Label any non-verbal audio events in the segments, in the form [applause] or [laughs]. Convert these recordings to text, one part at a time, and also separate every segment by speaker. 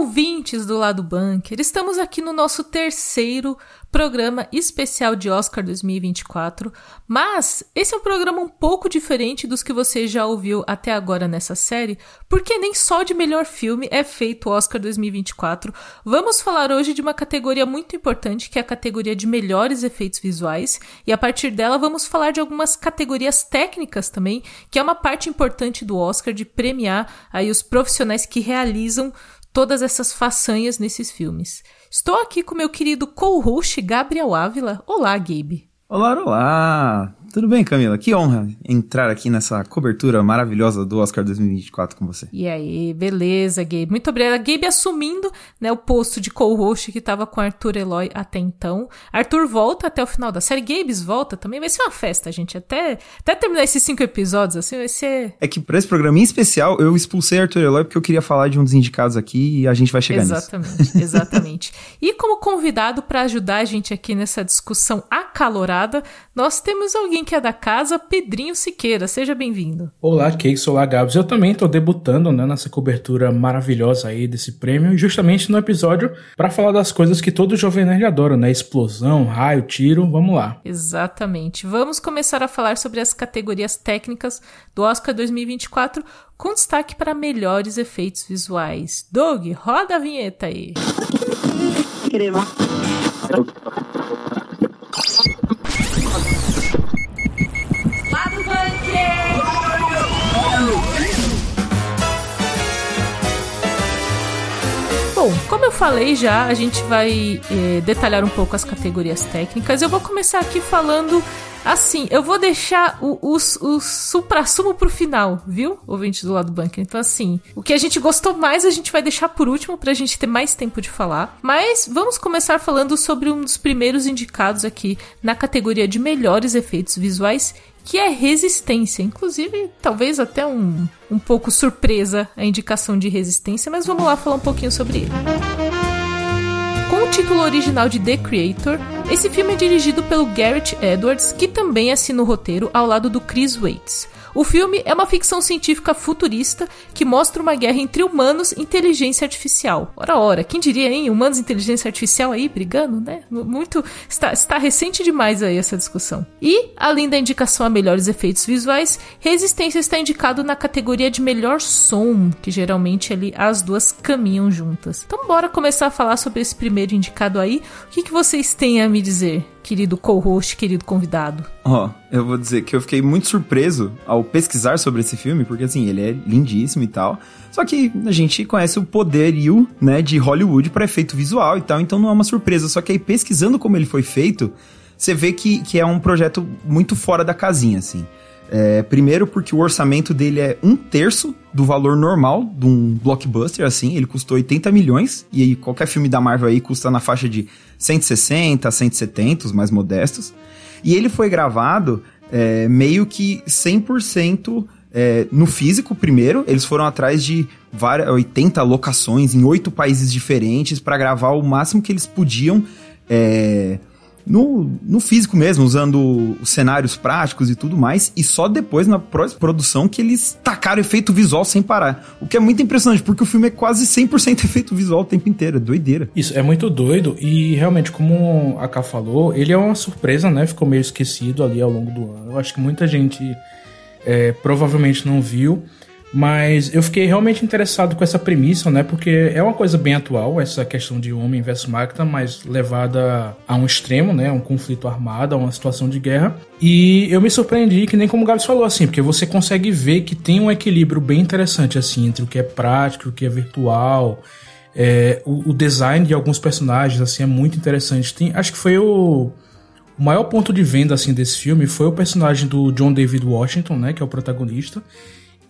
Speaker 1: ouvintes do lado bunker, estamos aqui no nosso terceiro programa especial de Oscar 2024, mas esse é um programa um pouco diferente dos que você já ouviu até agora nessa série, porque nem só de melhor filme é feito o Oscar 2024. Vamos falar hoje de uma categoria muito importante, que é a categoria de melhores efeitos visuais, e a partir dela vamos falar de algumas categorias técnicas também, que é uma parte importante do Oscar de premiar aí os profissionais que realizam todas essas façanhas nesses filmes. Estou aqui com meu querido co-host Gabriel Ávila. Olá, Gabe.
Speaker 2: Olá, olá! Tudo bem, Camila? Que honra entrar aqui nessa cobertura maravilhosa do Oscar 2024 com você.
Speaker 1: E aí, beleza, Gabe. Muito obrigada. Gabe assumindo né, o posto de co-host que estava com Arthur Eloy até então. Arthur volta até o final da série. Gabes volta também. Vai ser uma festa, gente. Até, até terminar esses cinco episódios, assim, vai ser...
Speaker 2: É que pra esse programa em especial, eu expulsei Arthur Eloy porque eu queria falar de um dos indicados aqui e a gente vai chegar
Speaker 1: exatamente,
Speaker 2: nisso.
Speaker 1: Exatamente, [laughs] exatamente. e como convidado para ajudar a gente aqui nessa discussão acalorada, nós temos alguém que é da casa, Pedrinho Siqueira. Seja bem-vindo.
Speaker 3: Olá, Cakes. Olá, Gabs. Eu também estou debutando né, nessa cobertura maravilhosa aí desse prêmio, justamente no episódio para falar das coisas que todo jovem nerd adora, né? Explosão, raio, tiro. Vamos lá.
Speaker 1: Exatamente. Vamos começar a falar sobre as categorias técnicas do Oscar 2024, com destaque para melhores efeitos visuais. Doug, roda a vinheta aí. Crema. Bom, como eu falei já, a gente vai é, detalhar um pouco as categorias técnicas. Eu vou começar aqui falando assim, eu vou deixar o, o, o supra-sumo pro final, viu? Ouvinte do lado do bunker. Então, assim, o que a gente gostou mais a gente vai deixar por último pra gente ter mais tempo de falar. Mas vamos começar falando sobre um dos primeiros indicados aqui na categoria de melhores efeitos visuais que é resistência. Inclusive, talvez até um, um pouco surpresa a indicação de resistência, mas vamos lá falar um pouquinho sobre ele. Com o título original de The Creator, esse filme é dirigido pelo Garrett Edwards, que também assina o roteiro ao lado do Chris Waits. O filme é uma ficção científica futurista que mostra uma guerra entre humanos e inteligência artificial. Ora, ora, quem diria, hein? Humanos e inteligência artificial aí brigando, né? Muito. Está, está recente demais aí essa discussão. E, além da indicação a melhores efeitos visuais, Resistência está indicado na categoria de melhor som, que geralmente ali as duas caminham juntas. Então, bora começar a falar sobre esse primeiro indicado aí. O que, que vocês têm a me dizer? Querido co-host, querido convidado?
Speaker 2: Ó, oh, eu vou dizer que eu fiquei muito surpreso ao pesquisar sobre esse filme, porque assim, ele é lindíssimo e tal. Só que a gente conhece o poderio, né, de Hollywood para efeito visual e tal, então não é uma surpresa. Só que aí pesquisando como ele foi feito, você vê que, que é um projeto muito fora da casinha, assim. É, primeiro porque o orçamento dele é um terço do valor normal de um blockbuster, assim, ele custou 80 milhões, e aí qualquer filme da Marvel aí custa na faixa de 160 a 170, os mais modestos. E ele foi gravado é, meio que 100% é, no físico primeiro, eles foram atrás de várias, 80 locações em oito países diferentes para gravar o máximo que eles podiam é, no, no físico mesmo, usando os cenários práticos e tudo mais, e só depois na produção que eles tacaram efeito visual sem parar. O que é muito impressionante, porque o filme é quase 100% [laughs] efeito visual o tempo inteiro, é doideira.
Speaker 3: Isso, é muito doido, e realmente, como a Ká falou, ele é uma surpresa, né? Ficou meio esquecido ali ao longo do ano. Eu acho que muita gente é, provavelmente não viu. Mas eu fiquei realmente interessado com essa premissa, né? Porque é uma coisa bem atual, essa questão de homem versus máquina, mas levada a um extremo, né? Um conflito armado, a uma situação de guerra. E eu me surpreendi, que nem como o Gabs falou, assim, porque você consegue ver que tem um equilíbrio bem interessante, assim, entre o que é prático, o que é virtual. É, o, o, design de alguns personagens, assim, é muito interessante. Tem, acho que foi o... O maior ponto de venda assim desse filme foi o personagem do John David Washington, né, que é o protagonista.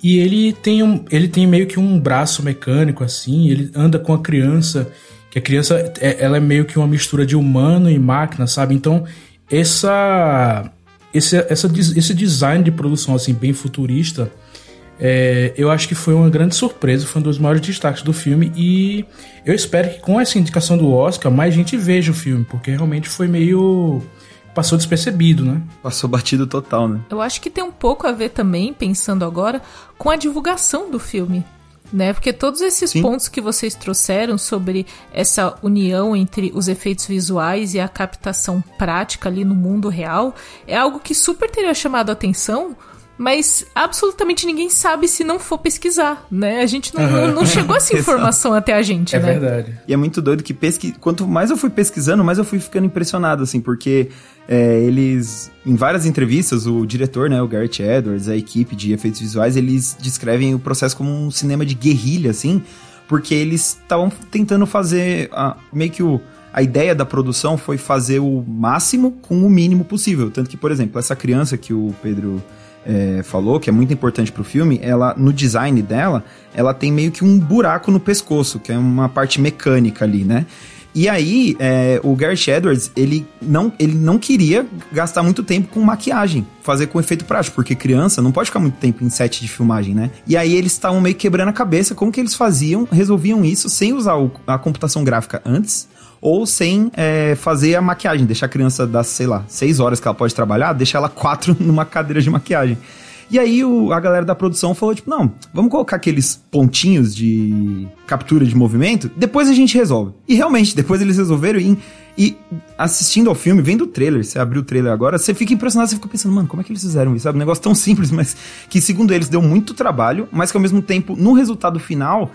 Speaker 3: E ele tem, um, ele tem meio que um braço mecânico, assim, ele anda com a criança, que a criança é, ela é meio que uma mistura de humano e máquina, sabe? Então, essa, esse, essa, esse design de produção, assim, bem futurista, é, eu acho que foi uma grande surpresa, foi um dos maiores destaques do filme e eu espero que com essa indicação do Oscar mais gente veja o filme, porque realmente foi meio passou despercebido, né?
Speaker 2: Passou batido total, né?
Speaker 1: Eu acho que tem um pouco a ver também, pensando agora, com a divulgação do filme. né? Porque todos esses Sim. pontos que vocês trouxeram sobre essa união entre os efeitos visuais e a captação prática ali no mundo real é algo que super teria chamado a atenção mas absolutamente ninguém sabe se não for pesquisar, né? A gente não, uhum. não, não, chegou essa [laughs] informação até a gente,
Speaker 3: é
Speaker 1: né?
Speaker 3: É verdade.
Speaker 2: E é muito doido que pesqui... quanto mais eu fui pesquisando, mais eu fui ficando impressionado, assim, porque é, eles, em várias entrevistas, o diretor, né, o Garrett Edwards, a equipe de efeitos visuais, eles descrevem o processo como um cinema de guerrilha, assim, porque eles estavam tentando fazer a, meio que o a ideia da produção foi fazer o máximo com o mínimo possível. Tanto que, por exemplo, essa criança que o Pedro é, falou, que é muito importante pro filme, ela, no design dela, ela tem meio que um buraco no pescoço, que é uma parte mecânica ali, né? E aí, é, o Gareth Edwards, ele não, ele não queria gastar muito tempo com maquiagem, fazer com efeito prático, porque criança não pode ficar muito tempo em set de filmagem, né? E aí eles estavam meio quebrando a cabeça como que eles faziam, resolviam isso sem usar o, a computação gráfica antes, ou sem é, fazer a maquiagem, deixar a criança das, sei lá, seis horas que ela pode trabalhar, deixar ela quatro [laughs] numa cadeira de maquiagem. E aí o, a galera da produção falou, tipo, não, vamos colocar aqueles pontinhos de captura de movimento, depois a gente resolve. E realmente, depois eles resolveram e, e assistindo ao filme, vendo o trailer, você abriu o trailer agora, você fica impressionado, você fica pensando, mano, como é que eles fizeram isso? Sabe? Um negócio tão simples, mas que segundo eles deu muito trabalho, mas que ao mesmo tempo, no resultado final,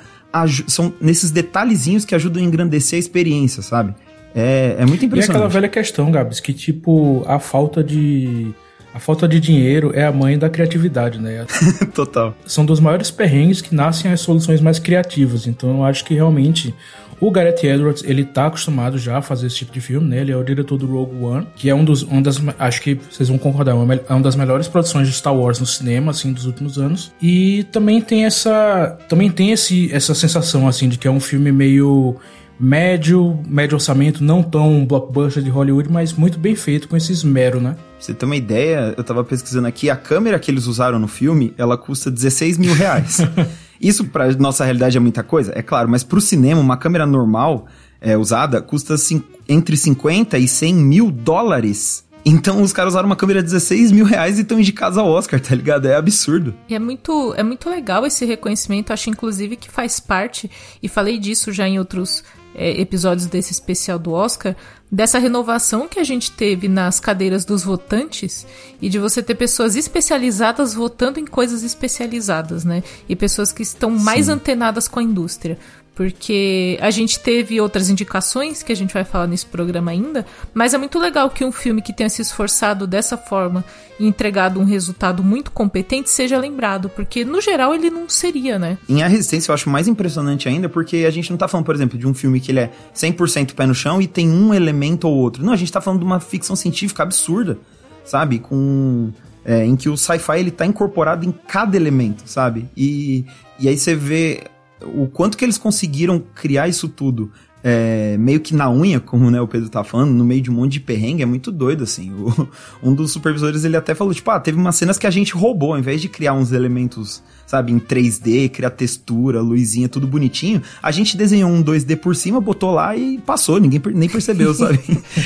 Speaker 2: são nesses detalhezinhos que ajudam a engrandecer a experiência, sabe? É, é muito impressionante.
Speaker 3: E aquela velha questão, Gabs, que tipo, a falta de. A falta de dinheiro é a mãe da criatividade, né? [laughs]
Speaker 2: Total.
Speaker 3: São dos maiores perrengues que nascem as soluções mais criativas. Então eu acho que realmente o Gareth Edwards, ele tá acostumado já a fazer esse tipo de filme, né? Ele é o diretor do Rogue One, que é um dos, um das, acho que vocês vão concordar, é uma das melhores produções de Star Wars no cinema, assim, dos últimos anos. E também tem essa, também tem esse, essa sensação, assim, de que é um filme meio médio, médio orçamento, não tão blockbuster de Hollywood, mas muito bem feito com esse esmero, né?
Speaker 2: Pra você ter uma ideia, eu tava pesquisando aqui, a câmera que eles usaram no filme, ela custa 16 mil reais. [laughs] Isso pra nossa realidade é muita coisa? É claro, mas pro cinema, uma câmera normal é, usada custa entre 50 e 100 mil dólares. Então os caras usaram uma câmera de 16 mil reais e estão indicados ao Oscar, tá ligado? É absurdo.
Speaker 1: E é muito, é muito legal esse reconhecimento. Acho, inclusive, que faz parte, e falei disso já em outros é, episódios desse especial do Oscar, dessa renovação que a gente teve nas cadeiras dos votantes e de você ter pessoas especializadas votando em coisas especializadas, né? E pessoas que estão mais Sim. antenadas com a indústria porque a gente teve outras indicações que a gente vai falar nesse programa ainda, mas é muito legal que um filme que tenha se esforçado dessa forma e entregado um resultado muito competente seja lembrado, porque no geral ele não seria, né?
Speaker 2: Em A Resistência eu acho mais impressionante ainda, porque a gente não tá falando, por exemplo, de um filme que ele é 100% pé no chão e tem um elemento ou outro. Não, a gente tá falando de uma ficção científica absurda, sabe? Com é, em que o sci-fi ele tá incorporado em cada elemento, sabe? E, e aí você vê o quanto que eles conseguiram criar isso tudo é, meio que na unha, como né, o Pedro tá falando, no meio de um monte de perrengue, é muito doido, assim. O, [laughs] um dos supervisores, ele até falou, tipo, ah, teve umas cenas que a gente roubou, ao invés de criar uns elementos, sabe, em 3D, criar textura, luzinha, tudo bonitinho, a gente desenhou um 2D por cima, botou lá e passou, ninguém nem percebeu, [laughs] sabe?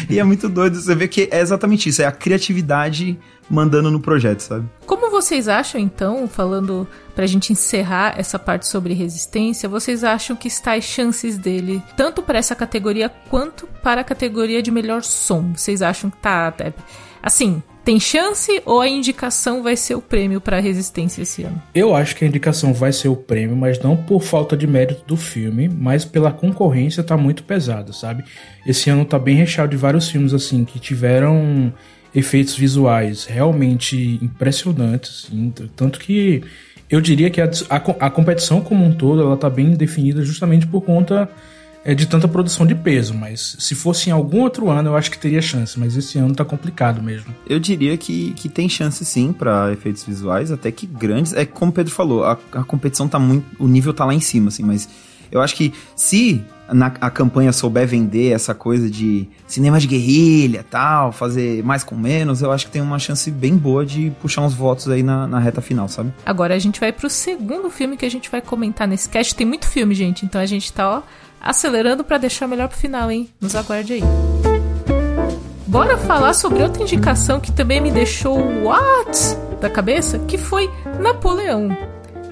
Speaker 2: e é muito doido, você vê que é exatamente isso, é a criatividade mandando no projeto, sabe?
Speaker 1: Como vocês acham, então, falando pra gente encerrar essa parte sobre resistência, vocês acham que está as chances dele, tanto para essa categoria quanto para a categoria de melhor som? Vocês acham que tá. Assim, tem chance ou a indicação vai ser o prêmio para resistência esse ano?
Speaker 3: Eu acho que a indicação vai ser o prêmio, mas não por falta de mérito do filme, mas pela concorrência tá muito pesada, sabe? Esse ano tá bem recheado de vários filmes assim que tiveram efeitos visuais realmente impressionantes, assim, tanto que eu diria que a, a, a, competição como um todo ela está bem definida justamente por conta é, de tanta produção de peso, mas se fosse em algum outro ano eu acho que teria chance, mas esse ano tá complicado mesmo.
Speaker 2: Eu diria que, que tem chance sim para efeitos visuais, até que grandes. É como o Pedro falou, a, a competição tá muito, o nível tá lá em cima, assim, mas eu acho que se na, a campanha souber vender essa coisa de cinema de guerrilha tal, fazer mais com menos, eu acho que tem uma chance bem boa de puxar uns votos aí na, na reta final, sabe?
Speaker 1: Agora a gente vai pro segundo filme que a gente vai comentar nesse cast. Tem muito filme, gente, então a gente tá, ó, acelerando para deixar melhor pro final, hein? Nos aguarde aí. Bora falar sobre outra indicação que também me deixou what da cabeça, que foi Napoleão.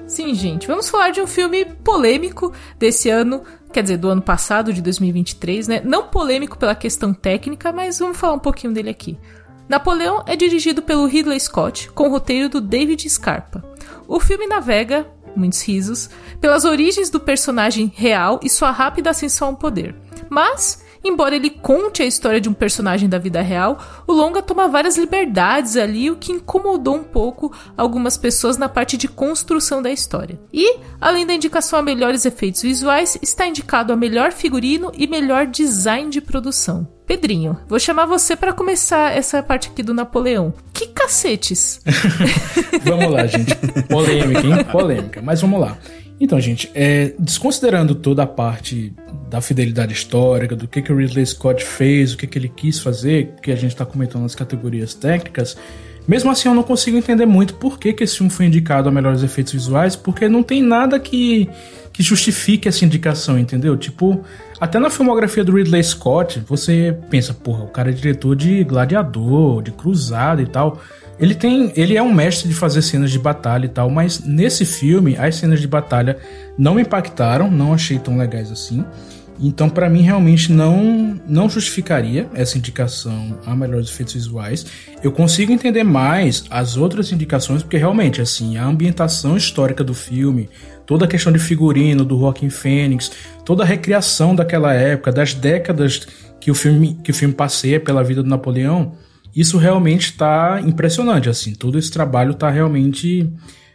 Speaker 1: Sim, gente, vamos falar de um filme polêmico desse ano, quer dizer, do ano passado, de 2023, né? Não polêmico pela questão técnica, mas vamos falar um pouquinho dele aqui. Napoleão é dirigido pelo Ridley Scott, com o roteiro do David Scarpa. O filme navega, muitos risos, pelas origens do personagem real e sua rápida ascensão ao poder. Mas Embora ele conte a história de um personagem da vida real, o longa toma várias liberdades ali, o que incomodou um pouco algumas pessoas na parte de construção da história. E, além da indicação a melhores efeitos visuais, está indicado a melhor figurino e melhor design de produção. Pedrinho, vou chamar você para começar essa parte aqui do Napoleão. Que cacetes! [laughs]
Speaker 3: vamos lá, gente. Polêmica, hein? Polêmica. Mas vamos lá. Então, gente, é, desconsiderando toda a parte da fidelidade histórica, do que, que o Ridley Scott fez, o que, que ele quis fazer, que a gente está comentando nas categorias técnicas, mesmo assim eu não consigo entender muito por que, que esse filme foi indicado a melhores efeitos visuais, porque não tem nada que, que justifique essa indicação, entendeu? Tipo, até na filmografia do Ridley Scott, você pensa, porra, o cara é diretor de Gladiador, de Cruzada e tal. Ele tem, ele é um mestre de fazer cenas de batalha e tal, mas nesse filme as cenas de batalha não me impactaram, não achei tão legais assim. Então, para mim, realmente não, não justificaria essa indicação a melhores efeitos visuais. Eu consigo entender mais as outras indicações, porque realmente, assim, a ambientação histórica do filme, toda a questão de figurino do Joaquin Phoenix, toda a recriação daquela época, das décadas que o filme, que o filme passeia pela vida do Napoleão, isso realmente está impressionante, assim, todo esse trabalho está realmente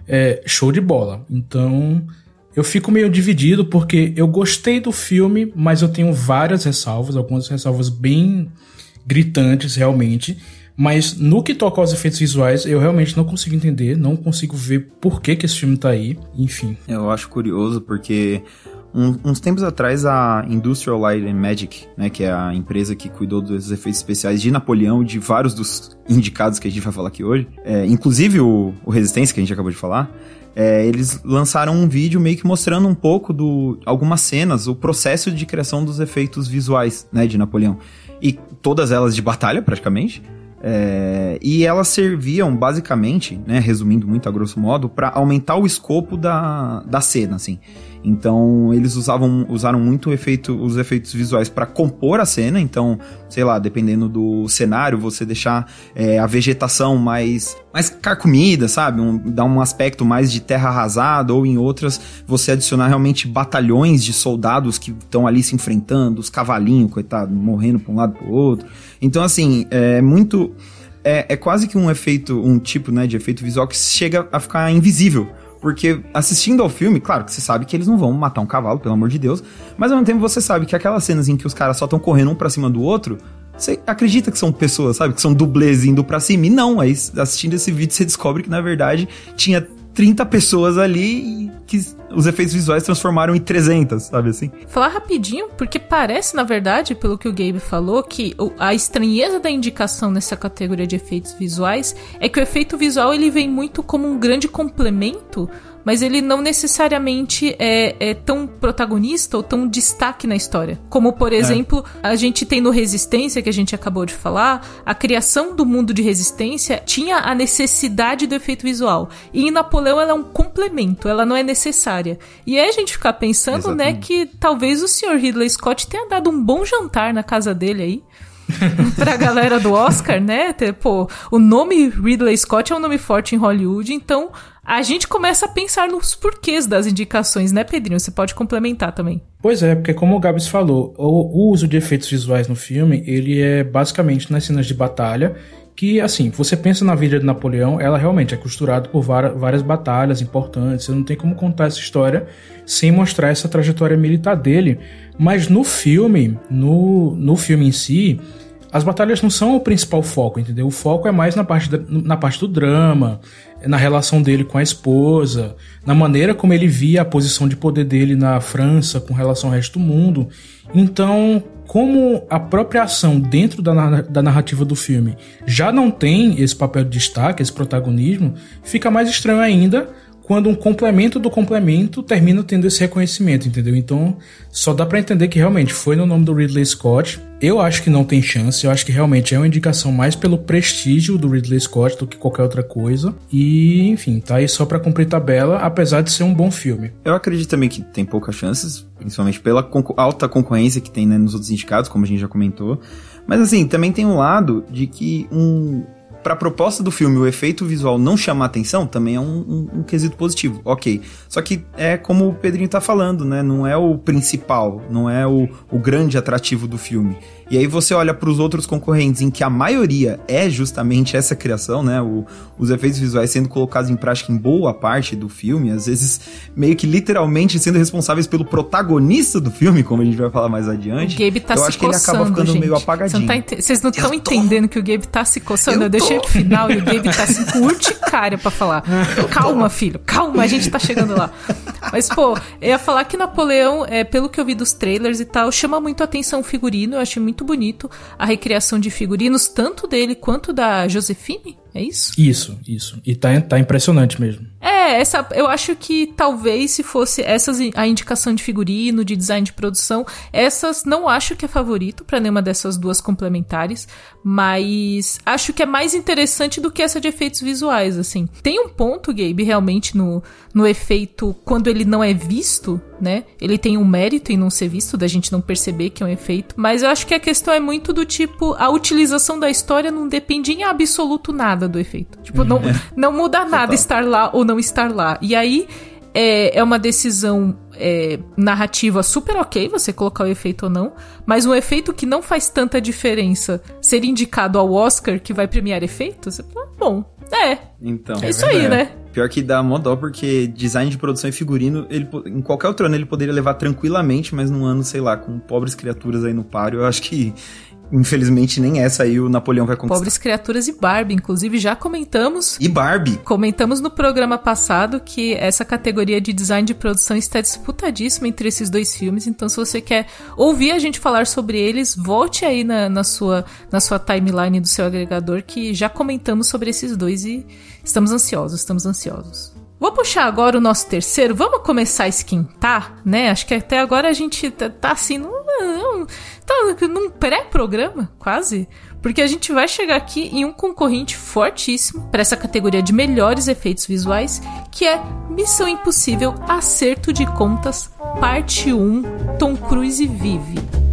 Speaker 3: é, show de bola. Então, eu fico meio dividido porque eu gostei do filme, mas eu tenho várias ressalvas, algumas ressalvas bem gritantes realmente. Mas no que toca aos efeitos visuais, eu realmente não consigo entender, não consigo ver por que, que esse filme tá aí, enfim.
Speaker 2: Eu acho curioso porque um, uns tempos atrás, a Industrial Light and Magic, né, que é a empresa que cuidou dos efeitos especiais de Napoleão de vários dos indicados que a gente vai falar aqui hoje, é, inclusive o, o Resistência, que a gente acabou de falar, é, eles lançaram um vídeo meio que mostrando um pouco do algumas cenas, o processo de criação dos efeitos visuais, né, de Napoleão. E todas elas de batalha, praticamente. É, e elas serviam basicamente, né, resumindo muito a grosso modo, para aumentar o escopo da, da cena, assim. Então, eles usavam, usaram muito efeito, os efeitos visuais para compor a cena. Então, sei lá, dependendo do cenário, você deixar é, a vegetação mais, mais carcomida, sabe? Um, dar um aspecto mais de terra arrasada, ou em outras, você adicionar realmente batalhões de soldados que estão ali se enfrentando, os cavalinhos, coitado, morrendo para um lado para o outro. Então, assim, é muito. É, é quase que um efeito, um tipo né, de efeito visual que chega a ficar invisível porque assistindo ao filme, claro que você sabe que eles não vão matar um cavalo, pelo amor de Deus. Mas ao mesmo tempo você sabe que aquelas cenas em que os caras só estão correndo um pra cima do outro, você acredita que são pessoas, sabe? Que são dublês indo pra cima. E não, aí assistindo esse vídeo você descobre que na verdade tinha 30 pessoas ali que os efeitos visuais transformaram em 300, sabe assim?
Speaker 1: Falar rapidinho, porque parece, na verdade, pelo que o Gabe falou, que a estranheza da indicação nessa categoria de efeitos visuais é que o efeito visual ele vem muito como um grande complemento mas ele não necessariamente é, é, tão protagonista ou tão destaque na história. Como, por é. exemplo, é. a gente tem no Resistência, que a gente acabou de falar, a criação do mundo de resistência tinha a necessidade do efeito visual. E em Napoleão ela é um complemento, ela não é necessária. E aí a gente ficar pensando, né, Exatamente. né, que talvez o Sr. Ridley Scott tenha dado um bom jantar na casa dele aí. [laughs] pra galera do Oscar, né? Pô, o nome Ridley Scott é um nome forte em Hollywood, então a gente começa a pensar nos porquês das indicações, né, Pedrinho? Você pode complementar também.
Speaker 3: Pois é, porque como o Gabs falou, o, o uso de efeitos visuais no filme, ele é basicamente nas cenas de batalha, que, assim, você pensa na vida de Napoleão, ela realmente é costurada por várias, batalhas importantes, você não tem como contar essa história sem mostrar essa trajetória militar dele, mas no filme, no, no filme em si, as batalhas não são o principal foco, entendeu? O foco é mais na parte, da, na parte do drama, na relação dele com a esposa, na maneira como ele via a posição de poder dele na França com relação ao resto do mundo. Então, como a própria ação dentro da, da narrativa do filme já não tem esse papel de destaque, esse protagonismo, fica mais estranho ainda quando um complemento do complemento termina tendo esse reconhecimento, entendeu? Então, só dá para entender que realmente foi no nome do Ridley Scott. Eu acho que não tem chance, eu acho que realmente é uma indicação mais pelo prestígio do Ridley Scott do que qualquer outra coisa. E, enfim, tá aí só para cumprir tabela, apesar de ser um bom filme.
Speaker 2: Eu acredito também que tem poucas chances, principalmente pela alta concorrência que tem né, nos outros indicados, como a gente já comentou. Mas assim, também tem um lado de que um para a proposta do filme, o efeito visual não chamar atenção também é um, um, um, quesito positivo, ok. Só que é como o Pedrinho tá falando, né? Não é o principal, não é o, o grande atrativo do filme. E aí você olha para os outros concorrentes, em que a maioria é justamente essa criação, né? O, os efeitos visuais sendo colocados em prática em boa parte do filme, às vezes meio que literalmente sendo responsáveis pelo protagonista do filme, como a gente vai falar mais adiante.
Speaker 1: O Gabe tá
Speaker 2: eu
Speaker 1: se
Speaker 2: acho que ele acaba ficando
Speaker 1: gente.
Speaker 2: meio apagadinho.
Speaker 1: Vocês não estão tá entendendo que o Gabe tá se coçando. Eu, eu deixei pro final e o Gabe tá assim com urticária pra falar. [laughs] Calma, filho, calma, a gente tá chegando lá. Mas, pô, eu ia falar que Napoleão, é, pelo que eu vi dos trailers e tal, chama muito a atenção o figurino. Eu achei muito bonito a recriação de figurinos, tanto dele quanto da Josefine. É isso?
Speaker 3: Isso, isso. E tá, tá impressionante mesmo.
Speaker 1: É, essa, eu acho que talvez se fosse essas a indicação de figurino, de design de produção, essas não acho que é favorito para nenhuma dessas duas complementares, mas acho que é mais interessante do que essa de efeitos visuais, assim. Tem um ponto, Gabe, realmente no, no efeito quando ele não é visto, né? Ele tem um mérito em não ser visto, da gente não perceber que é um efeito, mas eu acho que a questão é muito do tipo a utilização da história não depende em absoluto nada do efeito. Tipo, não, é. [laughs] não muda nada estar lá ou não estar lá. E aí é, é uma decisão é, narrativa super ok você colocar o efeito ou não, mas um efeito que não faz tanta diferença ser indicado ao Oscar que vai premiar efeitos, você fala, bom, é.
Speaker 2: Então.
Speaker 1: É isso aí, né?
Speaker 2: Pior que dá mó dó, porque design de produção e figurino, ele, em qualquer outro ano ele poderia levar tranquilamente, mas num ano, sei lá, com pobres criaturas aí no páreo, eu acho que Infelizmente, nem essa aí o Napoleão vai conquistar.
Speaker 1: Pobres Criaturas e Barbie, inclusive já comentamos.
Speaker 2: E Barbie.
Speaker 1: Comentamos no programa passado que essa categoria de design de produção está disputadíssima entre esses dois filmes. Então, se você quer ouvir a gente falar sobre eles, volte aí na, na, sua, na sua timeline do seu agregador que já comentamos sobre esses dois e estamos ansiosos, estamos ansiosos. Vou puxar agora o nosso terceiro. Vamos começar a esquentar, né? Acho que até agora a gente tá, tá assim, num, num, tá num pré-programa, quase. Porque a gente vai chegar aqui em um concorrente fortíssimo para essa categoria de melhores efeitos visuais, que é Missão Impossível Acerto de Contas, Parte 1 Tom Cruise Vive.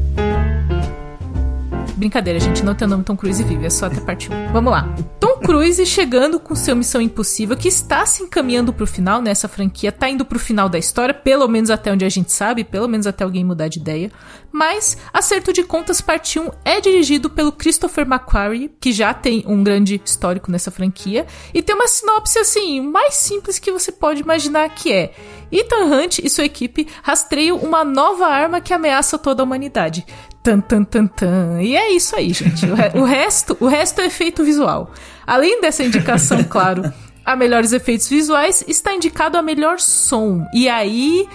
Speaker 1: Brincadeira, gente, não tem o nome Tom Cruise vive, é só até parte 1. Vamos lá. Tom Cruise chegando com seu Missão Impossível, que está se encaminhando pro final nessa franquia, tá indo pro final da história, pelo menos até onde a gente sabe, pelo menos até alguém mudar de ideia. Mas Acerto de Contas Parte 1 é dirigido pelo Christopher McQuarrie, que já tem um grande histórico nessa franquia, e tem uma sinopse assim, mais simples que você pode imaginar que é. Ethan Hunt e sua equipe rastreiam uma nova arma que ameaça toda a humanidade. Tan, tan, tan, tan. E é isso aí, gente. O, re o, resto, o resto é efeito visual. Além dessa indicação, [laughs] claro, a melhores efeitos visuais, está indicado a melhor som. E aí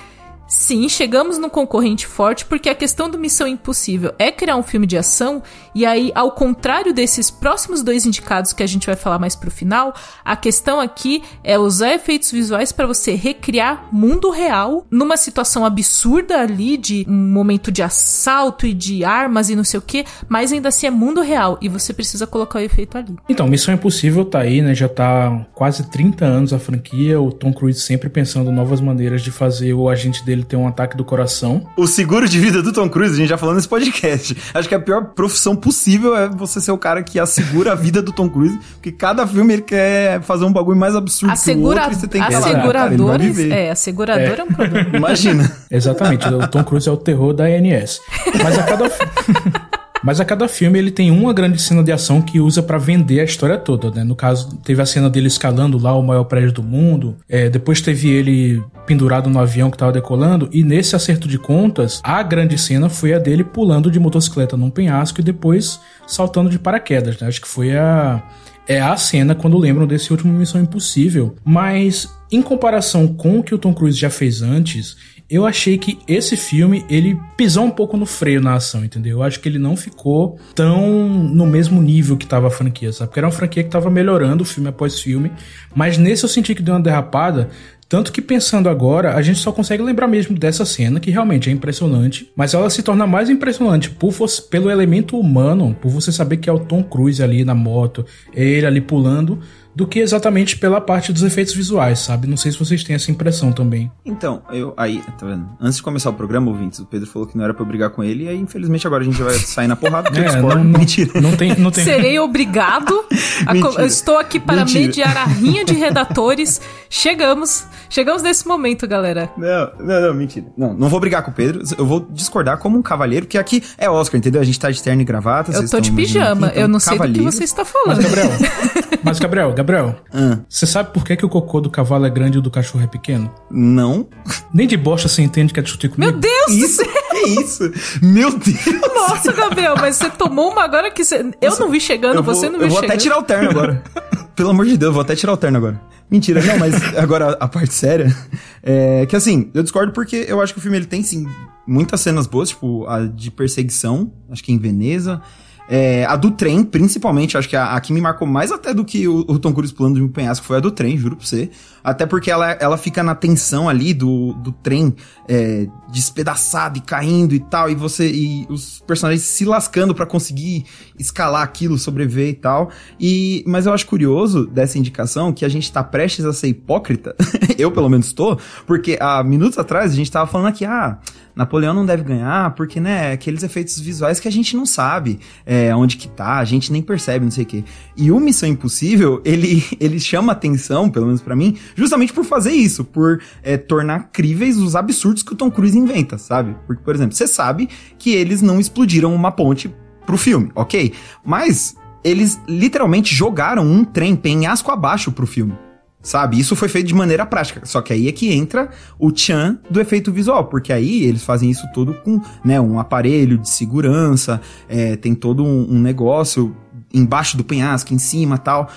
Speaker 1: Sim, chegamos num concorrente forte porque a questão do Missão Impossível é criar um filme de ação e aí, ao contrário desses próximos dois indicados que a gente vai falar mais pro final, a questão aqui é usar efeitos visuais para você recriar mundo real numa situação absurda ali de um momento de assalto e de armas e não sei o que, mas ainda assim é mundo real e você precisa colocar o efeito ali.
Speaker 3: Então, Missão Impossível tá aí, né? Já tá quase 30 anos a franquia, o Tom Cruise sempre pensando novas maneiras de fazer o agente dele ele ter um ataque do coração.
Speaker 2: O seguro de vida do Tom Cruise, a gente já falou nesse podcast. Acho que a pior profissão possível é você ser o cara que assegura a vida do Tom Cruise, porque cada filme ele quer fazer um bagulho mais absurdo Assegura... que o outro e você tem que
Speaker 1: Asseguradores, é, a seguradora é. é um problema. [laughs]
Speaker 2: Imagina.
Speaker 3: Exatamente, o Tom Cruise é o terror da ANS. Mas a cada [laughs] Mas a cada filme ele tem uma grande cena de ação que usa para vender a história toda, né? No caso, teve a cena dele escalando lá o maior prédio do mundo. É, depois teve ele pendurado no avião que tava decolando. E nesse acerto de contas, a grande cena foi a dele pulando de motocicleta num penhasco e depois saltando de paraquedas, né? Acho que foi a é a cena quando lembram desse último Missão Impossível. Mas, em comparação com o que o Tom Cruise já fez antes, eu achei que esse filme, ele pisou um pouco no freio na ação, entendeu? Eu acho que ele não ficou tão no mesmo nível que tava a franquia, sabe? Porque era uma franquia que tava melhorando filme após filme, mas nesse eu senti que deu uma derrapada, Tanto que pensando agora, a gente só consegue lembrar mesmo dessa cena, que realmente é impressionante, mas ela se torna mais impressionante por, pelo elemento humano, por você saber que é o Tom Cruise ali na moto, ele ali pulando, do que exatamente pela parte dos efeitos visuais, sabe? Não sei se vocês têm essa impressão também.
Speaker 2: Então, eu aí, tá vendo? Antes de começar o programa, ouvintes, o Pedro falou que não era pra eu brigar com ele, e aí, infelizmente, agora a gente vai sair na porrada.
Speaker 3: é, não, não, Mentira. Não tem, não tem.
Speaker 1: Serei obrigado. [laughs] A, eu estou aqui para Mentira. mediar a rinha de [laughs] redatores. Chegamos. Chegamos nesse momento, galera.
Speaker 2: Não, não, não, mentira. Não, não vou brigar com o Pedro. Eu vou discordar como um cavalheiro, porque aqui é Oscar, entendeu? A gente tá de terno e gravata.
Speaker 1: Eu tô de pijama. Aqui, então, eu não sei do que você está falando.
Speaker 3: Mas, Gabriel, [laughs] mas, Gabriel, Gabriel, ah. você sabe por que, que o cocô do cavalo é grande e o do cachorro é pequeno?
Speaker 2: Não.
Speaker 3: Nem de bosta você entende que é discutir comigo.
Speaker 1: Meu Deus
Speaker 2: isso, do céu! Que isso? Meu Deus!
Speaker 1: Nossa, Gabriel, mas você tomou uma agora que você... Eu Nossa, não vi chegando, vou, você não viu chegando.
Speaker 2: Eu vou até tirar o terno agora. [laughs] Pelo amor de Deus, vou até tirar o terno agora. Mentira, não, mas agora a parte séria é que assim, eu discordo porque eu acho que o filme ele tem sim muitas cenas boas, tipo a de perseguição, acho que em Veneza, é, a do trem, principalmente, acho que a, a, que me marcou mais até do que o, o Tom Cruise pulando de um penhasco foi a do trem, juro pra você. Até porque ela, ela fica na tensão ali do, do trem é, despedaçado e caindo e tal, e você e os personagens se lascando para conseguir escalar aquilo, sobreviver e tal. E, mas eu acho curioso dessa indicação que a gente tá prestes a ser hipócrita, [laughs] eu pelo menos tô, porque há minutos atrás a gente tava falando aqui, ah Napoleão não deve ganhar porque, né, aqueles efeitos visuais que a gente não sabe é, onde que tá, a gente nem percebe, não sei o quê. E o Missão Impossível, [laughs] ele, ele chama atenção, pelo menos para mim, justamente por fazer isso, por é, tornar críveis os absurdos que o Tom Cruise inventa, sabe? Porque, por exemplo, você sabe que eles não explodiram uma ponte pro filme, ok? Mas eles literalmente jogaram um trem penhasco abaixo pro filme. Sabe? Isso foi feito de maneira prática. Só que aí é que entra o tchan do efeito visual, porque aí eles fazem isso tudo com né, um aparelho de segurança, é, tem todo um, um, negócio embaixo do penhasco, em cima tal.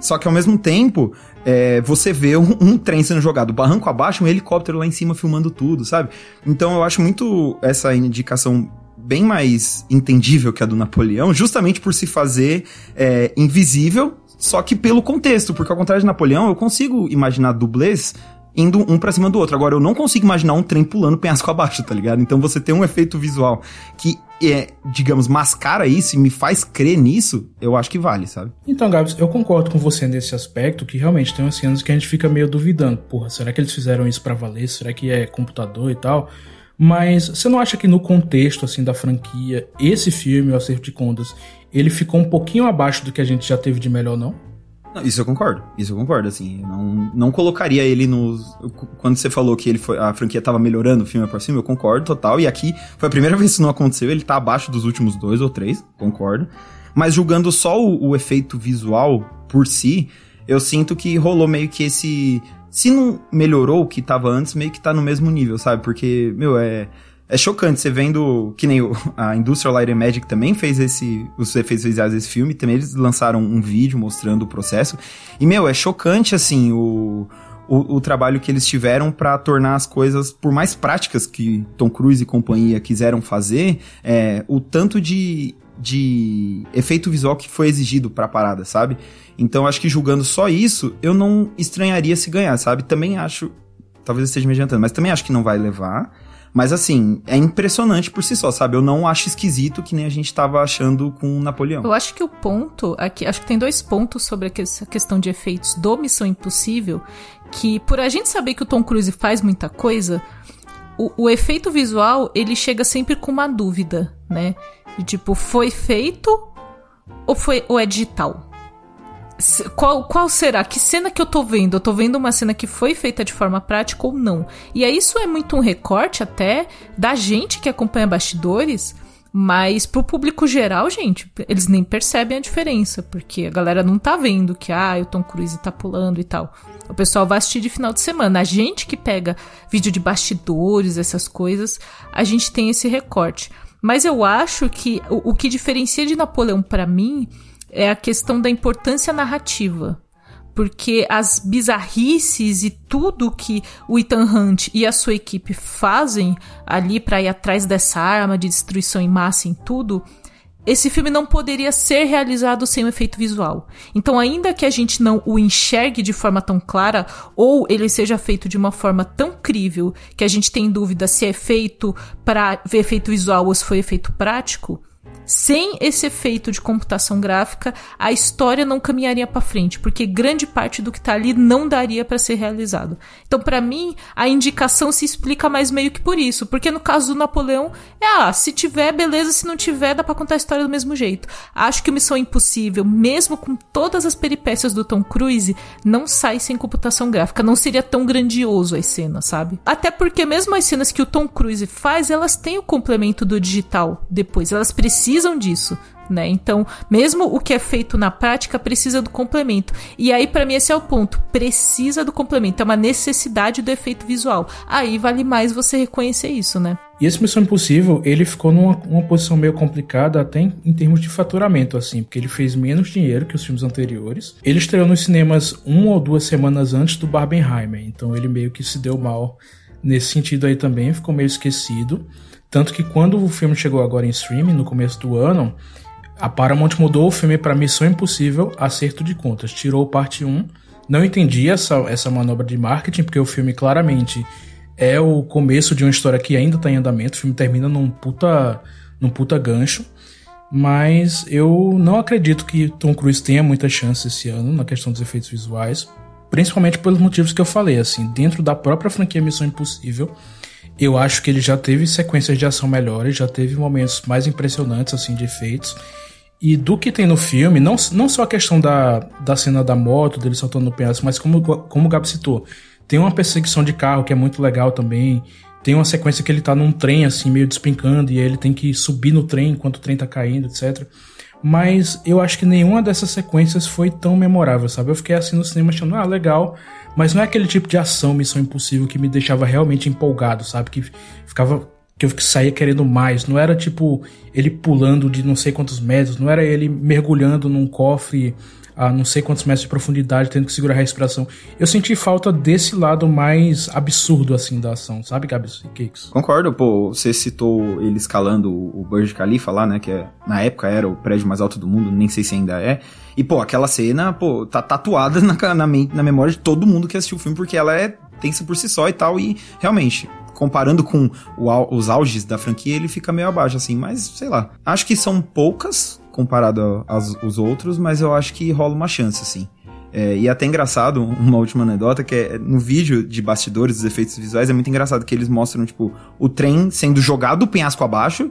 Speaker 2: só que ao mesmo tempo, é, você vê um, [laughs] um, trem sendo jogado barranco abaixo, um helicóptero lá em cima filmando tudo, sabe? Então eu acho muito essa indicação bem mais entendível que a do Napoleão, justamente por se fazer é, invisível só que pelo contexto, porque ao contrário de Napoleão, eu consigo imaginar dublês indo um pra cima do outro. Agora, eu não consigo imaginar um trem pulando penhasco abaixo, tá ligado? Então você tem um efeito visual que é, digamos, mascara isso e me faz crer nisso, eu acho que vale, sabe?
Speaker 3: Então, Gabs, eu concordo com você nesse aspecto, que realmente tem umas cenas que a gente fica meio duvidando. Porra, será que eles fizeram isso para valer? Será que é computador e tal? Mas você não acha que no contexto, assim, da franquia, esse filme, o Acerto de Contas, ele ficou um pouquinho abaixo do que a gente já teve de melhor, não?
Speaker 2: isso eu concordo. Isso eu concordo, assim. Não, não colocaria ele nos. Quando você falou que ele foi, a franquia tava melhorando o filme por cima, eu concordo total. E aqui foi a primeira [laughs] vez que isso não aconteceu. Ele tá abaixo dos últimos dois ou três, concordo. Mas julgando só o, o efeito visual por si, eu sinto que rolou meio que esse. Se não melhorou o que tava antes, meio que tá no mesmo nível, sabe? Porque, meu, é é chocante você vendo que nem o, a Industrial Light and Magic também fez esse os efeitos visuais desse filme, também eles lançaram um vídeo mostrando o processo. E meu, é chocante assim o o, o trabalho que eles tiveram para tornar as coisas, por mais práticas que Tom Cruise e companhia quiseram fazer, é, o tanto de, de efeito visual que foi exigido para a parada, sabe? Então acho que julgando só isso, eu não estranharia se ganhar, sabe? Também acho, talvez eu esteja me adiantando, mas também acho que não vai levar. Mas assim, é impressionante por si só, sabe? Eu não acho esquisito que nem a gente tava achando com Napoleão.
Speaker 1: Eu acho que o ponto aqui, acho que tem dois pontos sobre essa questão de efeitos do Missão Impossível, que por a gente saber que o Tom Cruise faz muita coisa, o, o efeito visual, ele chega sempre com uma dúvida, né? De, tipo, foi feito ou foi ou é digital? Qual, qual será? Que cena que eu tô vendo? Eu tô vendo uma cena que foi feita de forma prática ou não? E aí isso é muito um recorte até da gente que acompanha bastidores, mas pro público geral, gente, eles nem percebem a diferença, porque a galera não tá vendo que, ah, o Tom Cruise tá pulando e tal. O pessoal vai assistir de final de semana. A gente que pega vídeo de bastidores, essas coisas, a gente tem esse recorte. Mas eu acho que o, o que diferencia de Napoleão para mim é a questão da importância narrativa. Porque as bizarrices e tudo que o Ethan Hunt e a sua equipe fazem ali para ir atrás dessa arma de destruição em massa em tudo, esse filme não poderia ser realizado sem o efeito visual. Então, ainda que a gente não o enxergue de forma tão clara, ou ele seja feito de uma forma tão crível que a gente tem dúvida se é feito para ver efeito visual ou se foi efeito prático, sem esse efeito de computação gráfica, a história não caminharia para frente, porque grande parte do que tá ali não daria para ser realizado. Então, para mim, a indicação se explica mais meio que por isso, porque no caso do Napoleão, é ah, se tiver, beleza, se não tiver, dá para contar a história do mesmo jeito. Acho que Missão Impossível, mesmo com todas as peripécias do Tom Cruise, não sai sem computação gráfica, não seria tão grandioso as cenas, sabe? Até porque mesmo as cenas que o Tom Cruise faz, elas têm o complemento do digital depois, elas precisam precisam disso. Né? Então, mesmo o que é feito na prática precisa do complemento. E aí, para mim, esse é o ponto. Precisa do complemento. É uma necessidade do efeito visual. Aí vale mais você reconhecer isso, né?
Speaker 3: E esse Missão Impossível, ele ficou numa posição meio complicada até em, em, termos de faturamento, assim, porque ele fez menos dinheiro que os filmes anteriores. Ele estreou nos cinemas uma ou duas semanas antes do Barbenheimer, então ele meio que se deu mal nesse sentido aí também, ficou meio esquecido. Tanto que quando o filme chegou agora em streaming, no começo do ano, a Paramount mudou o filme para Missão Impossível Acerto de Contas. Tirou parte 1. Não entendi essa, essa manobra de marketing, porque o filme claramente é o começo de uma história que ainda está em andamento. O filme termina num puta, num puta gancho. Mas eu não acredito que Tom Cruise tenha muita chance esse ano na questão dos efeitos visuais. Principalmente pelos motivos que eu falei, assim, dentro da própria franquia Missão Impossível eu acho que ele já teve sequências de ação melhores, já teve momentos mais impressionantes, assim, de efeitos. E do que tem no filme, não, não só a questão da, da cena da moto, dele soltando no penhasco, mas como, como o Gabi citou, tem uma perseguição de carro que é muito legal também. Tem uma sequência que ele tá num trem, assim, meio despencando, e ele tem que subir no trem enquanto o trem tá caindo, etc. Mas eu acho que nenhuma dessas sequências foi tão memorável, sabe? Eu fiquei assim no cinema achando, ah, legal. Mas não é aquele tipo de ação, missão impossível, que me deixava realmente empolgado, sabe? Que ficava. Que eu saía querendo mais. Não era tipo ele pulando de não sei quantos metros, não era ele mergulhando num cofre a não sei quantos metros de profundidade, tendo que segurar a respiração. Eu senti falta desse lado mais absurdo, assim, da ação, sabe, Gabs e Cakes?
Speaker 2: Concordo, pô. Você citou ele escalando o Burj Khalifa lá, né, que é, na época era o prédio mais alto do mundo, nem sei se ainda é. E, pô, aquela cena, pô, tá tatuada na, na, na memória de todo mundo que assistiu o filme, porque ela é tensa por si só e tal, e realmente, comparando com o, os auges da franquia, ele fica meio abaixo, assim, mas sei lá. Acho que são poucas comparado aos, outros, mas eu acho que rola uma chance, assim. É, e é até engraçado, uma última anedota, que é no vídeo de bastidores dos efeitos visuais, é muito engraçado que eles mostram, tipo, o trem sendo jogado do penhasco abaixo,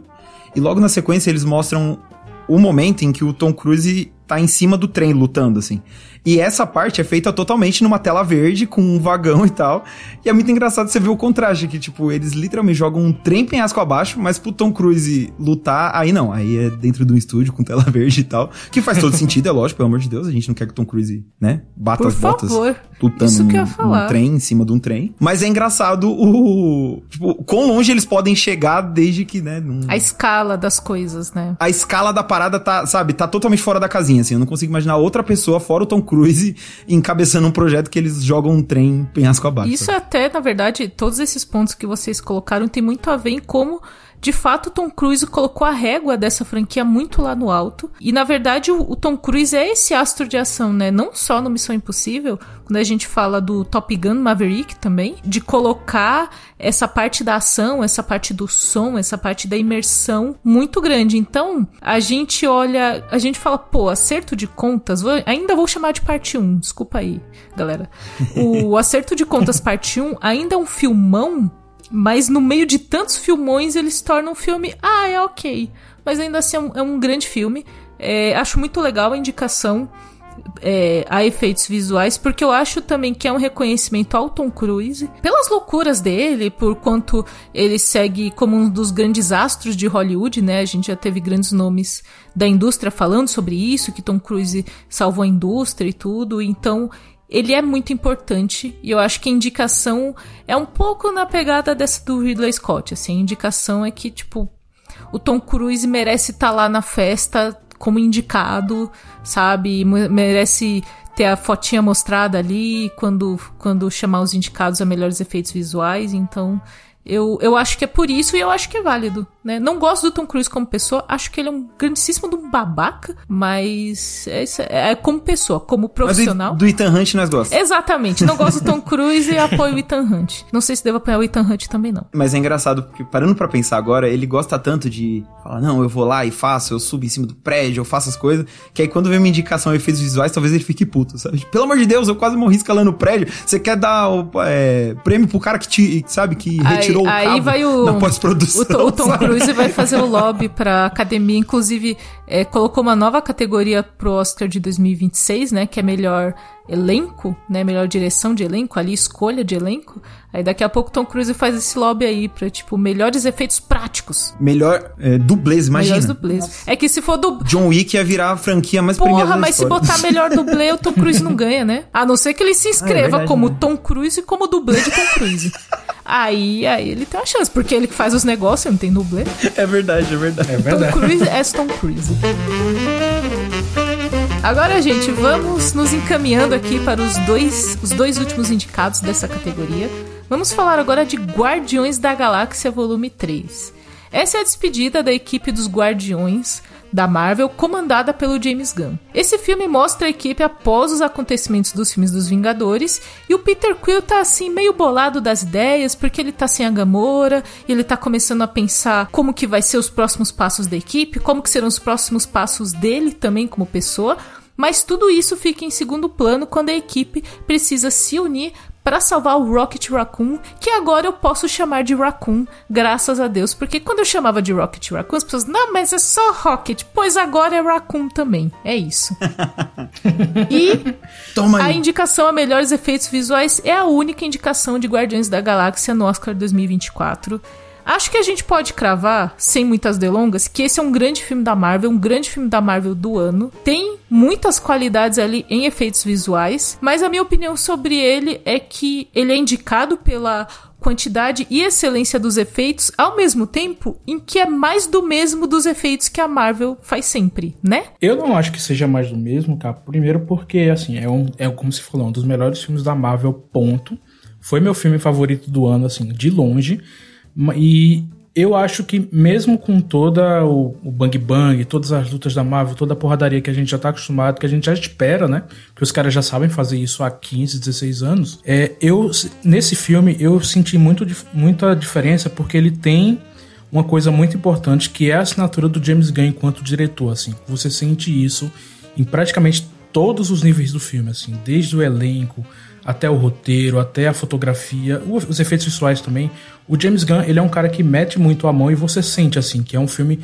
Speaker 2: e logo na sequência eles mostram o momento em que o Tom Cruise tá em cima do trem lutando, assim. E essa parte é feita totalmente numa tela verde, com um vagão e tal. E é muito engraçado você ver o contraste, que, tipo, eles literalmente jogam um trem penhasco abaixo, mas pro Tom Cruise lutar, aí não. Aí é dentro de um estúdio com tela [laughs] verde e tal. Que faz todo sentido, é lógico, pelo amor de Deus. A gente não quer que o Tom Cruise, né, bata
Speaker 1: Por
Speaker 2: as botas
Speaker 1: favor.
Speaker 2: lutando
Speaker 1: Isso que eu ia
Speaker 2: num,
Speaker 1: falar.
Speaker 2: num trem, em cima de um trem. Mas é engraçado o. Tipo, quão longe eles podem chegar desde que, né. Num...
Speaker 1: A escala das coisas, né?
Speaker 2: A escala da parada tá, sabe, tá totalmente fora da casinha, assim. Eu não consigo imaginar outra pessoa, fora o Tom Cruise, encabeçando um projeto que eles jogam um trem penhasco abaixo.
Speaker 1: Isso até, na verdade, todos esses pontos que vocês colocaram tem muito a ver em como de fato, o Tom Cruise colocou a régua dessa franquia muito lá no alto. E na verdade, o, o, Tom Cruise é esse astro de ação, né? Não só no Missão Impossível, quando a gente fala do Top Gun Maverick também, de colocar essa parte da ação, essa parte do som, essa parte da imersão muito grande. Então, a gente olha, a gente fala, pô, acerto de contas, vou, ainda vou chamar de parte 1, desculpa aí, galera. O [laughs] acerto de contas parte 1 ainda é um filmão mas no meio de tantos filmões, eles tornam um filme. Ah, é ok. Mas ainda assim é um, é um grande filme. É, acho muito legal a indicação é, a efeitos visuais, porque eu acho também que é um reconhecimento ao Tom Cruise, pelas loucuras dele, por quanto ele segue como um dos grandes astros de Hollywood, né? A gente já teve grandes nomes da indústria falando sobre isso, que Tom Cruise salvou a indústria e tudo, então ele é muito importante e eu acho que a indicação é um pouco na pegada dessa do Ridley Scott, assim, a indicação é que, tipo, o Tom Cruise merece estar tá lá na festa como indicado, sabe? Merece ter a fotinha mostrada ali quando, quando chamar os indicados a melhores efeitos visuais, então eu, eu acho que é por isso e eu acho que é válido. Né? Não gosto do Tom Cruise como pessoa, acho que ele é um grandíssimo de um babaca, mas é, é, é como pessoa, como profissional.
Speaker 2: Mas do, do Ethan Hunt nós gostamos.
Speaker 1: Exatamente, não gosto do Tom [laughs] Cruise e apoio o Ethan Hunt. Não sei se devo apoiar o Ethan Hunt também não.
Speaker 2: Mas é engraçado, porque parando para pensar agora, ele gosta tanto de falar, não, eu vou lá e faço, eu subo em cima do prédio, eu faço as coisas, que aí quando vem uma indicação efeitos visuais, talvez ele fique puto, sabe? Pelo amor de Deus, eu quase morri escalando o prédio, você quer dar o é, prêmio pro cara que te, sabe, que retirou
Speaker 1: aí,
Speaker 2: o cabo
Speaker 1: aí vai o,
Speaker 2: na pós-produção.
Speaker 1: O, o, Tom [laughs] sabe? Cruise vai fazer o lobby pra academia, inclusive é, colocou uma nova categoria pro Oscar de 2026, né, que é melhor elenco, né, melhor direção de elenco, ali escolha de elenco. Aí daqui a pouco Tom Cruise faz esse lobby aí pra, tipo, melhores efeitos práticos.
Speaker 2: Melhor é, dublês, imagina.
Speaker 1: Melhores dublês. É que se for do...
Speaker 2: John Wick ia virar a franquia mais
Speaker 1: Porra,
Speaker 2: premiada
Speaker 1: mas se botar melhor [laughs] dublê, o Tom Cruise não ganha, né? A não ser que ele se inscreva ah, é verdade, como né? Tom Cruise e como dublê de Tom Cruise. [laughs] aí, aí ele tem uma chance, porque ele que faz os negócios, não tem dublê.
Speaker 2: É verdade, é verdade. É
Speaker 1: verdade. Tom Cruise é Tom Cruise. Agora, gente, vamos nos encaminhando aqui para os dois, os dois últimos indicados dessa categoria. Vamos falar agora de Guardiões da Galáxia Volume 3. Essa é a despedida da equipe dos Guardiões da Marvel, comandada pelo James Gunn. Esse filme mostra a equipe após os acontecimentos dos filmes dos Vingadores, e o Peter Quill tá assim meio bolado das ideias, porque ele tá sem a Gamora, ele tá começando a pensar como que vai ser os próximos passos da equipe, como que serão os próximos passos dele também como pessoa, mas tudo isso fica em segundo plano quando a equipe precisa se unir para salvar o Rocket Raccoon, que agora eu posso chamar de Raccoon, graças a Deus, porque quando eu chamava de Rocket Raccoon, as pessoas, não, mas é só Rocket, pois agora é Raccoon também. É isso. [laughs] e a indicação a melhores efeitos visuais é a única indicação de Guardiões da Galáxia no Oscar 2024. Acho que a gente pode cravar, sem muitas delongas, que esse é um grande filme da Marvel, um grande filme da Marvel do ano. Tem muitas qualidades ali em efeitos visuais, mas a minha opinião sobre ele é que ele é indicado pela quantidade e excelência dos efeitos, ao mesmo tempo em que é mais do mesmo dos efeitos que a Marvel faz sempre, né?
Speaker 3: Eu não acho que seja mais do mesmo, cara. Primeiro porque, assim, é, um, é como se falou, um dos melhores filmes da Marvel, ponto. Foi meu filme favorito do ano, assim, de longe. E eu acho que mesmo com toda o, o, bang bang, todas as lutas da Marvel, toda a porradaria que a gente já tá acostumado, que a gente já espera, né? Que os caras já sabem fazer isso há 15, 16 anos. É, eu nesse filme eu senti muito, muita diferença porque ele tem uma coisa muito importante que é a assinatura do James Gunn enquanto diretor, assim. Você sente isso em praticamente todos os níveis do filme, assim, desde o elenco, até o roteiro, até a fotografia, os efeitos visuais também. O James Gunn, ele é um cara que mete muito a mão e você sente assim que é um filme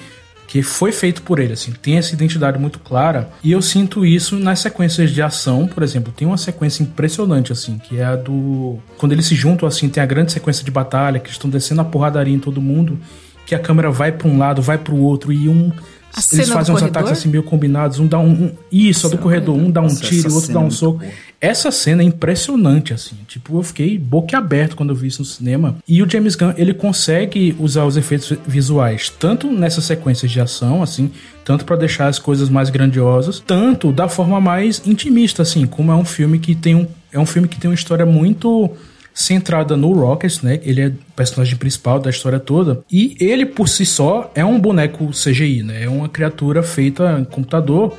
Speaker 3: que foi feito por ele, assim, tem essa identidade muito clara. E eu sinto isso nas sequências de ação, por exemplo, tem uma sequência impressionante assim, que é a do quando eles se juntam assim, tem a grande sequência de batalha que estão descendo a porradaria em todo mundo, que a câmera vai para um lado, vai para o outro e um
Speaker 1: a
Speaker 3: eles fazem uns ataques assim meio combinados, um dá um, um isso, a do corredor, um dá um tiro, o outro dá um é soco. Essa cena é impressionante, assim. Tipo, eu fiquei boquiaberto quando eu vi isso no cinema. E o James Gunn, ele consegue usar os efeitos visuais, tanto nessas sequências de ação, assim, tanto para deixar as coisas mais grandiosas, tanto da forma mais intimista, assim, como é um filme que tem um. É um filme que tem uma história muito centrada no Rocket, né? Ele é o personagem principal da história toda. E ele, por si só, é um boneco CGI, né? É uma criatura feita em computador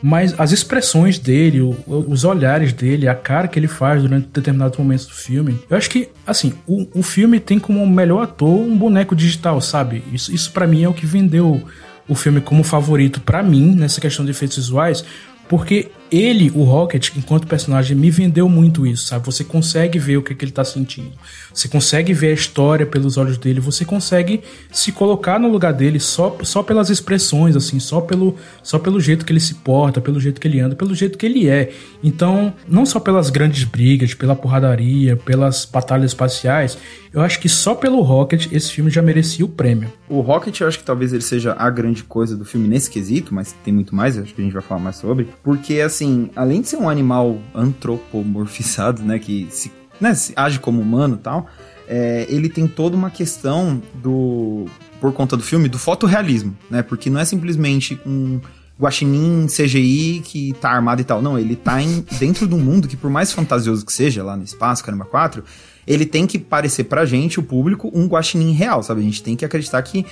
Speaker 3: mas as expressões dele, os olhares dele, a cara que ele faz durante determinados momentos do filme, eu acho que, assim, o, o filme tem como melhor ator um boneco digital, sabe? Isso, isso para mim é o que vendeu o filme como favorito para mim nessa questão de efeitos visuais, porque ele, o Rocket, enquanto personagem, me vendeu muito isso, sabe? Você consegue ver o que, que ele tá sentindo. Você consegue ver a história pelos olhos dele, você consegue se colocar no lugar dele só, só pelas expressões, assim, só pelo, só pelo jeito que ele se porta, pelo jeito que ele anda, pelo jeito que ele é. Então, não só pelas grandes brigas, pela porradaria, pelas batalhas espaciais, eu acho que só pelo Rocket esse filme já merecia o prêmio.
Speaker 2: O Rocket, eu acho que talvez ele seja a grande coisa do filme nesse quesito, mas tem muito mais, acho que a gente vai falar mais sobre, porque, assim, além de ser um animal antropomorfizado, né, que se né, age como humano e tal, é, ele tem toda uma questão do. Por conta do filme, do fotorrealismo, né? Porque não é simplesmente um guaxinim CGI que tá armado e tal. Não, ele tá em, dentro de um mundo que, por mais fantasioso que seja, lá no espaço, caramba 4, ele tem que parecer pra gente, o público, um guaxinim real, sabe? A gente tem que acreditar que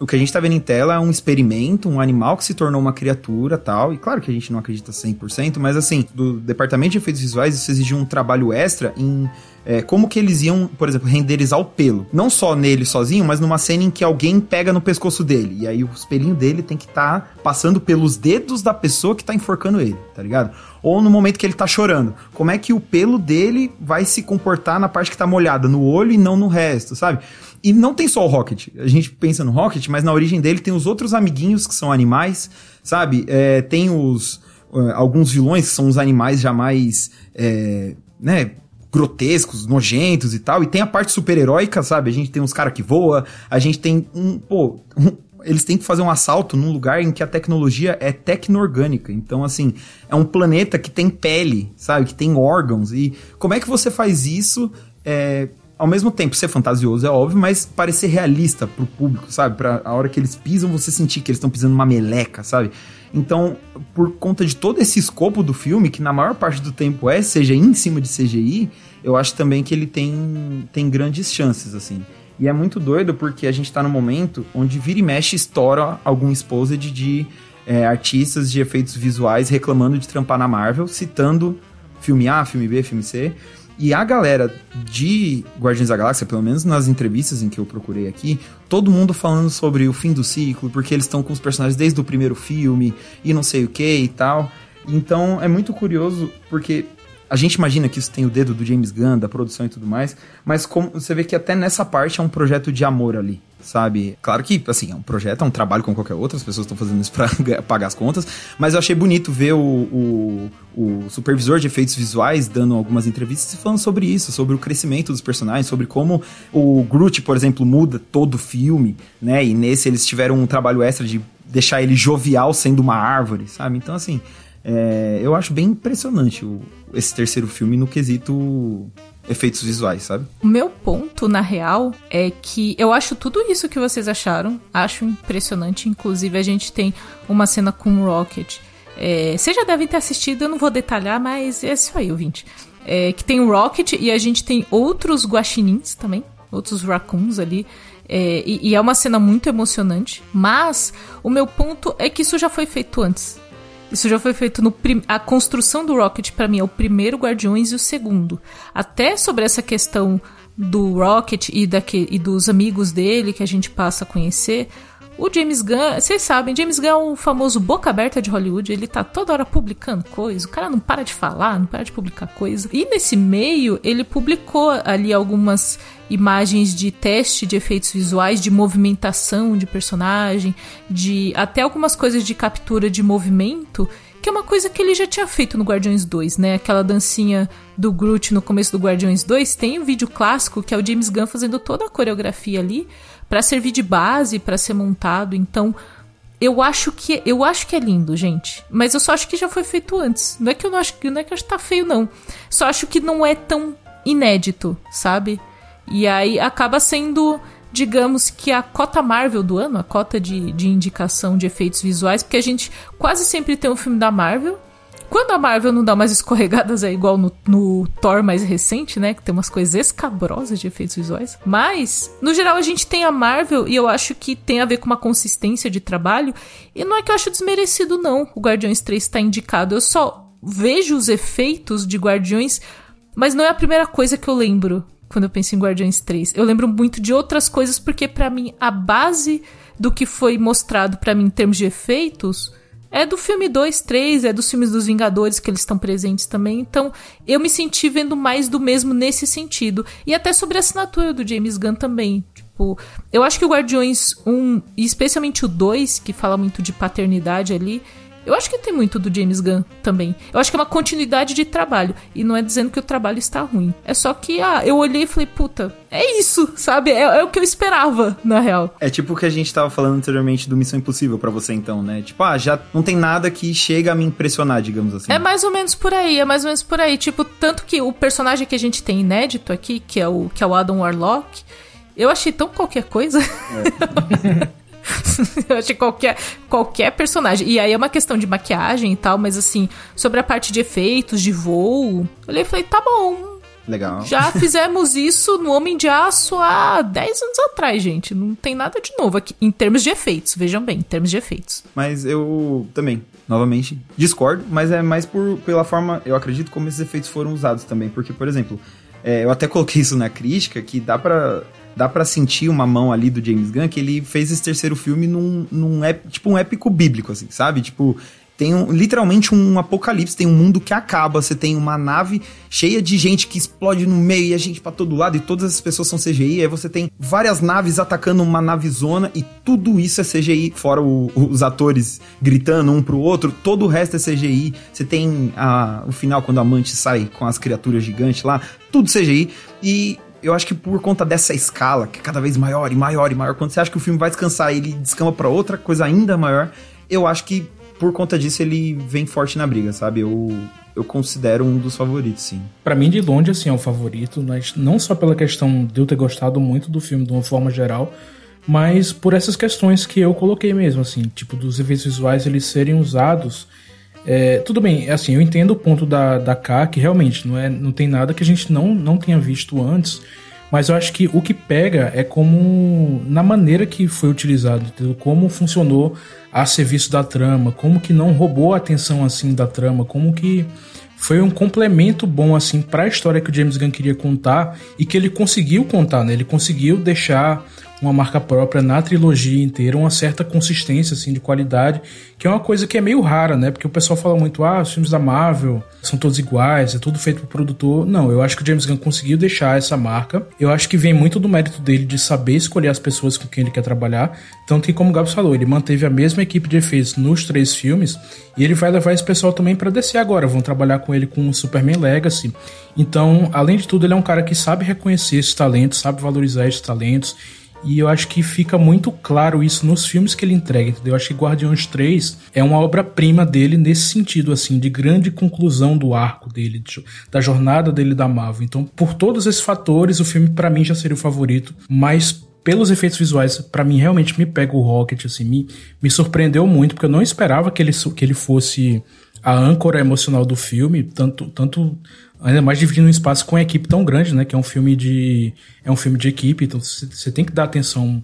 Speaker 2: o que a gente tá vendo em tela é um experimento, um animal que se tornou uma criatura tal. E claro que a gente não acredita 100%, mas assim, do departamento de efeitos visuais, isso exigiu um trabalho extra em é, como que eles iam, por exemplo, renderizar o pelo. Não só nele sozinho, mas numa cena em que alguém pega no pescoço dele. E aí o pelinho dele tem que estar tá passando pelos dedos da pessoa que tá enforcando ele, tá ligado? Ou no momento que ele tá chorando. Como é que o pelo dele vai se comportar na parte que tá molhada, no olho e não no resto, sabe? E não tem só o Rocket. A gente pensa no Rocket, mas na origem dele tem os outros amiguinhos que são animais, sabe? É, tem os. Uh, alguns vilões que são os animais já mais. É, né? Grotescos, nojentos e tal, e tem a parte super-heróica, sabe? A gente tem uns caras que voa, a gente tem um, pô, um, eles têm que fazer um assalto num lugar em que a tecnologia é tecno-orgânica. Então, assim, é um planeta que tem pele, sabe? Que tem órgãos. E como é que você faz isso é, ao mesmo tempo ser fantasioso, é óbvio, mas parecer realista pro público, sabe? Pra a hora que eles pisam, você sentir que eles estão pisando uma meleca, sabe? Então, por conta de todo esse escopo do filme, que na maior parte do tempo é CGI em cima de CGI, eu acho também que ele tem, tem grandes chances, assim. E é muito doido porque a gente tá no momento onde vira e mexe estoura algum exposed de é, artistas de efeitos visuais reclamando de trampar na Marvel, citando filme A, filme B, filme C. E a galera de Guardiões da Galáxia, pelo menos nas entrevistas em que eu procurei aqui, todo mundo falando sobre o fim do ciclo, porque eles estão com os personagens desde o primeiro filme e não sei o que e tal. Então é muito curioso, porque a gente imagina que isso tem o dedo do James Gunn, da produção e tudo mais, mas como você vê que até nessa parte é um projeto de amor ali sabe? Claro que, assim, é um projeto, é um trabalho como qualquer outro, as pessoas estão fazendo isso pra [laughs] pagar as contas, mas eu achei bonito ver o, o, o, supervisor de efeitos visuais dando algumas entrevistas e falando sobre isso, sobre o crescimento dos personagens, sobre como o Groot, por exemplo, muda todo o filme, né? E nesse eles tiveram um trabalho extra de deixar ele jovial sendo uma árvore, sabe? Então, assim, é, eu acho bem impressionante o, esse terceiro filme no quesito efeitos visuais, sabe?
Speaker 1: O meu ponto, na real, é que eu acho tudo isso que vocês acharam, acho impressionante. Inclusive, a gente tem uma cena com o Rocket. É, vocês já devem ter assistido, eu não vou detalhar, mas é isso aí, ouvinte. É, que tem o Rocket e a gente tem outros guaxinins também, outros raccoons ali. É, e, e é uma cena muito emocionante. Mas o meu ponto é que isso já foi feito antes. Isso já foi feito no prim... a construção do Rocket para mim é o primeiro Guardiões e o segundo. Até sobre essa questão do Rocket e, daque... e dos amigos dele que a gente passa a conhecer, o James Gunn, vocês sabem, James Gunn é o famoso boca aberta de Hollywood, ele tá toda hora publicando coisa, o cara não para de falar, não para de publicar coisa. E nesse meio, ele publicou ali algumas imagens de teste de efeitos visuais, de movimentação de personagem, de até algumas coisas de captura de movimento, que é uma coisa que ele já tinha feito no Guardiões 2, né? Aquela dancinha do Groot no começo do Guardiões 2, tem um vídeo clássico que é o James Gunn fazendo toda a coreografia ali para servir de base para ser montado. Então, eu acho que eu acho que é lindo, gente. Mas eu só acho que já foi feito antes. Não é que eu não acho que não é que acho que tá feio não. Só acho que não é tão inédito, sabe? E aí acaba sendo, digamos que a cota Marvel do ano, a cota de, de indicação de efeitos visuais, porque a gente quase sempre tem um filme da Marvel. Quando a Marvel não dá umas escorregadas é igual no, no Thor mais recente, né? Que tem umas coisas escabrosas de efeitos visuais. Mas, no geral, a gente tem a Marvel e eu acho que tem a ver com uma consistência de trabalho. E não é que eu acho desmerecido, não. O Guardiões 3 está indicado. Eu só vejo os efeitos de Guardiões, mas não é a primeira coisa que eu lembro quando eu penso em Guardiões 3. Eu lembro muito de outras coisas porque para mim a base do que foi mostrado para mim em termos de efeitos é do filme 2, 3, é dos filmes dos Vingadores que eles estão presentes também. Então, eu me senti vendo mais do mesmo nesse sentido. E até sobre a assinatura do James Gunn também. Tipo, eu acho que o Guardiões 1, e especialmente o 2, que fala muito de paternidade ali, eu acho que tem muito do James Gunn também. Eu acho que é uma continuidade de trabalho. E não é dizendo que o trabalho está ruim. É só que, ah, eu olhei e falei, puta, é isso, sabe? É, é o que eu esperava, na real.
Speaker 2: É tipo o que a gente tava falando anteriormente do Missão Impossível para você, então, né? Tipo, ah, já não tem nada que chega a me impressionar, digamos assim.
Speaker 1: É mais ou menos por aí, é mais ou menos por aí. Tipo, tanto que o personagem que a gente tem inédito aqui, que é o, que é o Adam Warlock, eu achei tão qualquer coisa. É. [laughs] [laughs] eu achei qualquer, qualquer personagem. E aí é uma questão de maquiagem e tal, mas assim, sobre a parte de efeitos, de voo, eu olhei e falei, tá bom,
Speaker 2: Legal.
Speaker 1: Já [laughs] fizemos isso no Homem de Aço há 10 anos atrás, gente. Não tem nada de novo aqui. Em termos de efeitos, vejam bem, em termos de efeitos.
Speaker 2: Mas eu também, novamente, discordo, mas é mais por, pela forma, eu acredito, como esses efeitos foram usados também. Porque, por exemplo, é, eu até coloquei isso na crítica, que dá pra dá para sentir uma mão ali do James Gunn que ele fez esse terceiro filme num, num tipo um épico bíblico, assim, sabe? Tipo, tem um, literalmente um apocalipse, tem um mundo que acaba, você tem uma nave cheia de gente que explode no meio e a gente para todo lado e todas as pessoas são CGI, aí você tem várias naves atacando uma nave zona e tudo isso é CGI, fora o, os atores gritando um pro outro, todo o resto é CGI. Você tem a, o final quando a Mantis sai com as criaturas gigantes lá, tudo CGI e eu acho que por conta dessa escala, que é cada vez maior e maior e maior, quando você acha que o filme vai descansar ele descamba para outra coisa ainda maior, eu acho que por conta disso ele vem forte na briga, sabe? Eu, eu considero um dos favoritos, sim.
Speaker 3: Para mim, de longe, assim, é o favorito, mas não só pela questão de eu ter gostado muito do filme de uma forma geral, mas por essas questões que eu coloquei mesmo, assim, tipo, dos efeitos visuais eles serem usados. É, tudo bem, assim, eu entendo o ponto da, da K, que realmente não, é, não tem nada que a gente não, não tenha visto antes, mas eu acho que o que pega é como na maneira que foi utilizado, entendeu? como funcionou a serviço da trama, como que não roubou a atenção assim da trama, como que foi um complemento bom assim para a história que o James Gunn queria contar e que ele conseguiu contar, né? Ele conseguiu deixar uma marca própria na trilogia inteira, uma certa consistência assim de qualidade, que é uma coisa que é meio rara, né? Porque o pessoal fala muito, ah, os filmes da Marvel são todos iguais, é tudo feito por produtor. Não, eu acho que o James Gunn conseguiu deixar essa marca. Eu acho que vem muito do mérito dele de saber escolher as pessoas com quem ele quer trabalhar. Tanto que, como o Gabs falou, ele manteve a mesma equipe de efeitos nos três filmes e ele vai levar esse pessoal também para descer agora. Vão trabalhar com ele com o Superman Legacy. Então, além de tudo, ele é um cara que sabe reconhecer esses talentos, sabe valorizar esses talentos e eu acho que fica muito claro isso nos filmes que ele entrega, entendeu? Eu acho que Guardiões 3 é uma obra-prima dele nesse sentido, assim, de grande conclusão do arco dele, de, da jornada dele da Marvel. Então, por todos esses fatores, o filme para mim já seria o favorito, mas pelos efeitos visuais, para mim realmente me pega o Rocket, assim, me, me surpreendeu muito, porque eu não esperava que ele, que ele fosse a âncora emocional do filme, tanto, tanto ainda mais dividindo um espaço com uma equipe tão grande, né? Que é um filme de é um filme de equipe, então você tem que dar atenção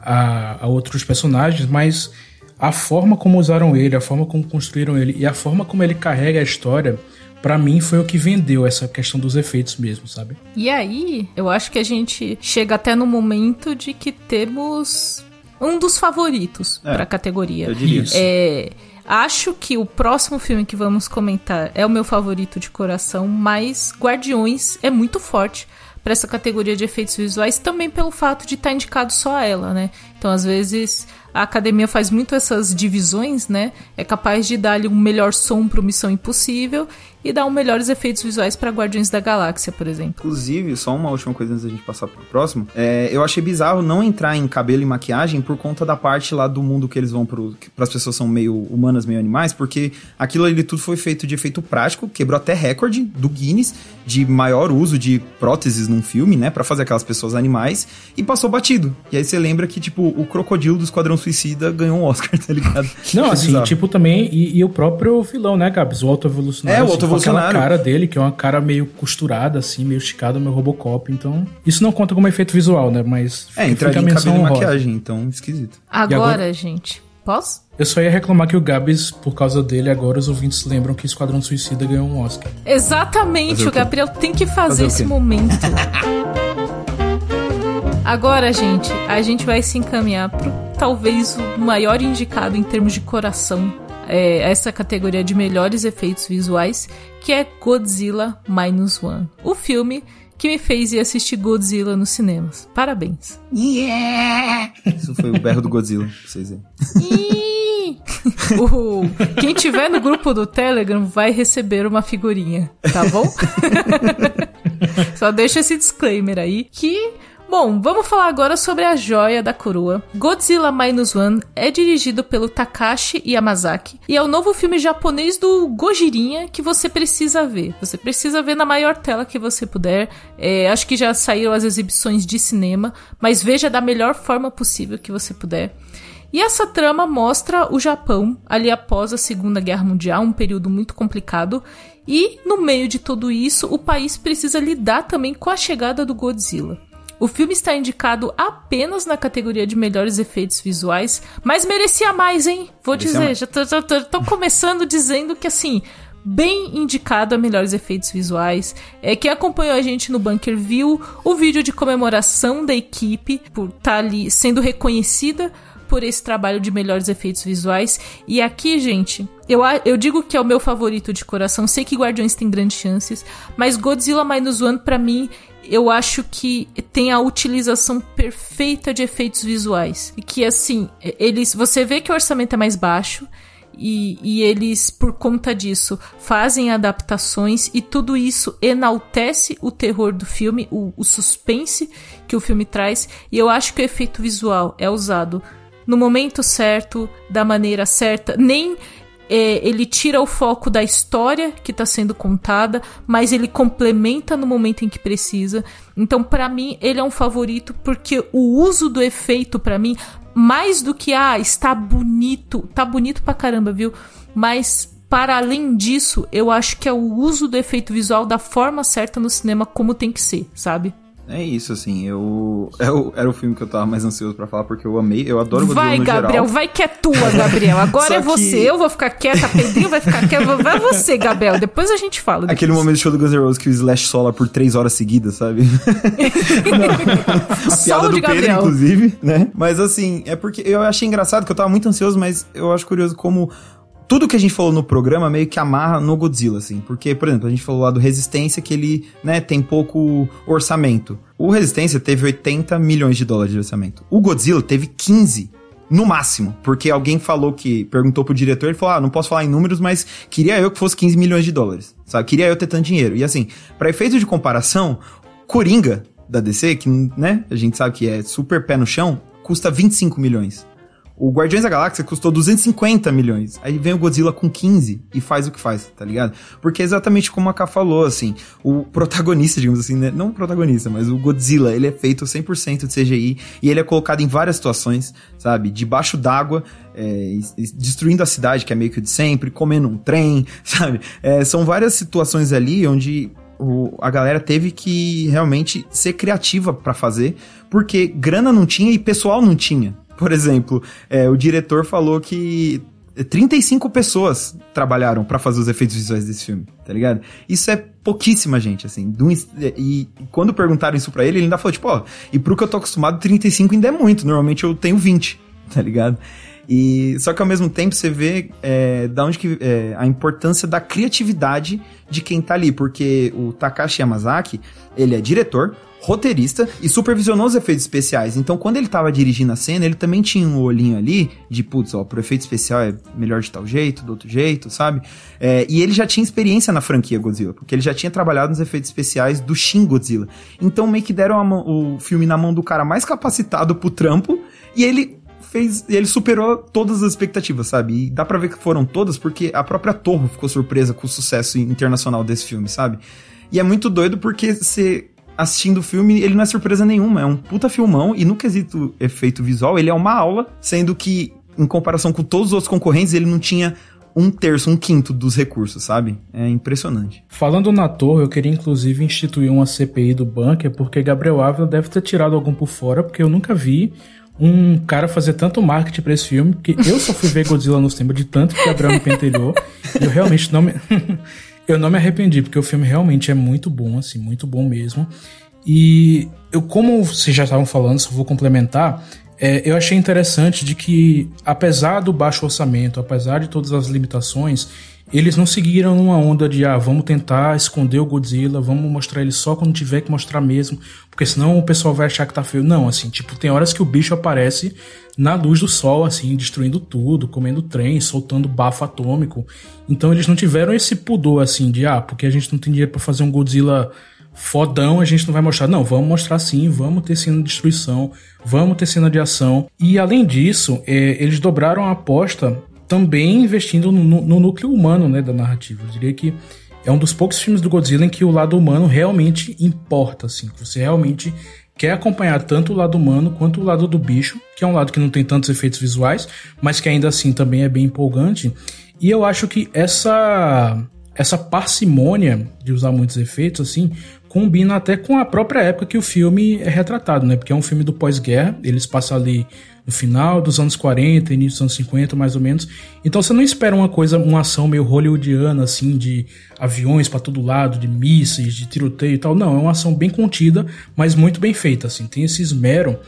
Speaker 3: a, a, outros personagens, mas a forma como usaram ele, a forma como construíram ele e a forma como ele carrega a história, para mim foi o que vendeu essa questão dos efeitos mesmo, sabe?
Speaker 1: E aí, eu acho que a gente chega até no momento de que temos um dos favoritos é, para a categoria.
Speaker 2: Eu diria.
Speaker 1: É, Acho que o próximo filme que vamos comentar é o meu favorito de coração, mas Guardiões é muito forte para essa categoria de efeitos visuais, também pelo fato de estar tá indicado só a ela, né? Então, às vezes, a academia faz muito essas divisões, né? É capaz de dar-lhe um melhor som para Missão Impossível e dar um melhores efeitos visuais para Guardiões da Galáxia, por exemplo.
Speaker 2: Inclusive, só uma última coisa antes da gente passar pro próximo, é, eu achei bizarro não entrar em cabelo e maquiagem por conta da parte lá do mundo que eles vão pro, para as pessoas são meio humanas, meio animais, porque aquilo ali tudo foi feito de efeito prático, quebrou até recorde do Guinness de maior uso de próteses num filme, né, para fazer aquelas pessoas animais e passou batido. E aí você lembra que tipo o crocodilo do Esquadrão Suicida ganhou um Oscar, [laughs] tá ligado?
Speaker 3: Não, assim, tipo também e, e, o próprio vilão, né, Gabs? O auto evolucionário.
Speaker 2: É, o auto
Speaker 3: com aquela cara dele, que é uma cara meio costurada, assim, meio esticada, meio Robocop. Então, isso não conta como efeito visual, né? Mas.
Speaker 2: É, entraria em cabelo e maquiagem, então, esquisito.
Speaker 1: Agora, agora, gente, posso?
Speaker 3: Eu só ia reclamar que o Gabs, por causa dele, agora os ouvintes lembram que Esquadrão Suicida ganhou um Oscar.
Speaker 1: Exatamente, o, o Gabriel tem que fazer, fazer esse momento. [laughs] Agora, gente, a gente vai se encaminhar pro talvez o maior indicado em termos de coração é, essa categoria de melhores efeitos visuais, que é Godzilla Minus One. O filme que me fez ir assistir Godzilla nos cinemas. Parabéns.
Speaker 2: Yeah! Isso foi o berro do Godzilla, pra vocês verem.
Speaker 1: o, [laughs] quem tiver no grupo do Telegram vai receber uma figurinha, tá bom? [laughs] Só deixa esse disclaimer aí que Bom, vamos falar agora sobre a joia da coroa. Godzilla Minus One é dirigido pelo Takashi Yamazaki e é o novo filme japonês do Gojirinha que você precisa ver. Você precisa ver na maior tela que você puder. É, acho que já saíram as exibições de cinema, mas veja da melhor forma possível que você puder. E essa trama mostra o Japão ali após a Segunda Guerra Mundial, um período muito complicado, E, no meio de tudo isso, o país precisa lidar também com a chegada do Godzilla. O filme está indicado apenas na categoria de melhores efeitos visuais, mas merecia mais, hein? Vou merecia dizer, mais. já tô, já tô, tô começando [laughs] dizendo que assim, bem indicado a melhores efeitos visuais. É, quem acompanhou a gente no Bunker viu o vídeo de comemoração da equipe por estar tá ali sendo reconhecida por esse trabalho de melhores efeitos visuais. E aqui, gente, eu, eu digo que é o meu favorito de coração. Sei que Guardiões tem grandes chances, mas Godzilla Minus One, para mim, eu acho que tem a utilização perfeita de efeitos visuais. E que, assim, eles. Você vê que o orçamento é mais baixo. E, e, eles, por conta disso, fazem adaptações e tudo isso enaltece o terror do filme, o, o suspense que o filme traz. E eu acho que o efeito visual é usado no momento certo, da maneira certa. Nem é, ele tira o foco da história que está sendo contada, mas ele complementa no momento em que precisa. Então, para mim, ele é um favorito porque o uso do efeito, para mim, mais do que ah, está bonito, tá bonito pra caramba, viu? Mas para além disso, eu acho que é o uso do efeito visual da forma certa no cinema como tem que ser, sabe?
Speaker 2: É isso, assim, eu... É era o filme que eu tava mais ansioso para falar, porque eu amei, eu adoro
Speaker 1: Godzilla Vai, Gabriel, geral. vai que é tua, Gabriel. Agora é você, eu vou ficar quieta, Pedrinho vai ficar quieto, vai você, Gabriel, depois a gente fala.
Speaker 2: Aquele momento do show do Guns N' Roses que o Slash sola por três horas seguidas, sabe? a [laughs] piada do Pedro, inclusive, né? Mas assim, é porque eu achei engraçado, que eu tava muito ansioso, mas eu acho curioso como tudo que a gente falou no programa meio que amarra no Godzilla, assim. Porque, por exemplo, a gente falou lá do Resistência, que ele, né, tem pouco orçamento. O Resistência teve 80 milhões de dólares de orçamento. O Godzilla teve 15 no máximo, porque alguém falou que perguntou pro diretor, ele falou: "Ah, não posso falar em números, mas queria eu que fosse 15 milhões de dólares". Sabe? Queria eu ter tanto dinheiro. E assim, para efeito de comparação, Coringa da DC, que, né, a gente sabe que é super pé no chão, custa 25 milhões. O Guardiões da Galáxia custou 250 milhões. Aí vem o Godzilla com 15 e faz o que faz, tá ligado? Porque é exatamente como a K falou, assim, o protagonista, digamos assim, né? não o protagonista, mas o Godzilla, ele é feito 100% de CGI e ele é colocado em várias situações, sabe? Debaixo d'água, é, destruindo a cidade, que é meio que de sempre, comendo um trem, [laughs] sabe? É, são várias situações ali onde o, a galera teve que realmente ser criativa para fazer, porque grana não tinha e pessoal não tinha, por exemplo, é, o diretor falou que 35 pessoas trabalharam para fazer os efeitos visuais desse filme, tá ligado? Isso é pouquíssima gente, assim. E, quando perguntaram isso para ele, ele ainda falou, tipo, ó, e pro que eu tô acostumado, 35 ainda é muito. Normalmente eu tenho 20, tá ligado? E só que ao mesmo tempo você vê é, da onde que é, a importância da criatividade de quem tá ali, porque o Takashi Yamazaki, ele é diretor, roteirista e supervisionou os efeitos especiais. Então, quando ele tava dirigindo a cena, ele também tinha um olhinho ali de, putz, ó, pro efeito especial é melhor de tal jeito, do outro jeito, sabe? É, e ele já tinha experiência na franquia Godzilla, porque ele já tinha trabalhado nos efeitos especiais do Shin Godzilla. Então, meio que deram mão, o filme na mão do cara mais capacitado pro trampo e ele fez. Ele superou todas as expectativas, sabe? E dá pra ver que foram todas, porque a própria Torre ficou surpresa com o sucesso internacional desse filme, sabe? E é muito doido porque você assistindo o filme, ele não é surpresa nenhuma. É um puta filmão e no quesito efeito visual, ele é uma aula, sendo que, em comparação com todos os outros concorrentes, ele não tinha um terço, um quinto dos recursos, sabe? É impressionante.
Speaker 3: Falando na torre, eu queria inclusive instituir uma CPI do bunker, porque Gabriel Ávila deve ter tirado algum por fora, porque eu nunca vi um cara fazer tanto marketing para esse filme, porque eu só fui ver Godzilla no cinema de tanto que Gabriel me e eu realmente não me... [laughs] Eu não me arrependi, porque o filme realmente é muito bom, assim, muito bom mesmo. E eu, como vocês já estavam falando, só vou complementar, é, eu achei interessante de que, apesar do baixo orçamento, apesar de todas as limitações, eles não seguiram uma onda de, ah, vamos tentar esconder o Godzilla, vamos mostrar ele só quando tiver que mostrar mesmo, porque senão o pessoal vai achar que tá feio. Não, assim, tipo, tem horas que o bicho aparece na luz do sol, assim, destruindo tudo, comendo trem, soltando bafo atômico. Então eles não tiveram esse pudor, assim, de, ah, porque a gente não tem dinheiro para fazer um Godzilla fodão, a gente não vai mostrar. Não, vamos mostrar sim, vamos ter cena de destruição, vamos ter cena de ação. E além disso, é, eles dobraram a aposta também investindo no, no, núcleo humano né, da narrativa. Eu diria que é um dos poucos filmes do Godzilla em que o lado humano realmente importa, assim, você realmente quer acompanhar tanto o lado humano quanto o lado do bicho, que é um lado que não tem tantos efeitos visuais, mas que ainda assim também é bem empolgante. E eu acho que essa essa parcimônia de usar muitos efeitos, assim, combina até com a própria época que o filme é retratado, né? Porque é um filme do pós-guerra, eles passam ali no final dos anos 40, início dos anos 50, mais ou menos. Então você não espera uma coisa, uma ação meio hollywoodiana, assim, de aviões para todo lado, de mísseis, de tiroteio e tal. Não, é uma ação bem contida, mas muito bem feita, assim. Tem esse esmero.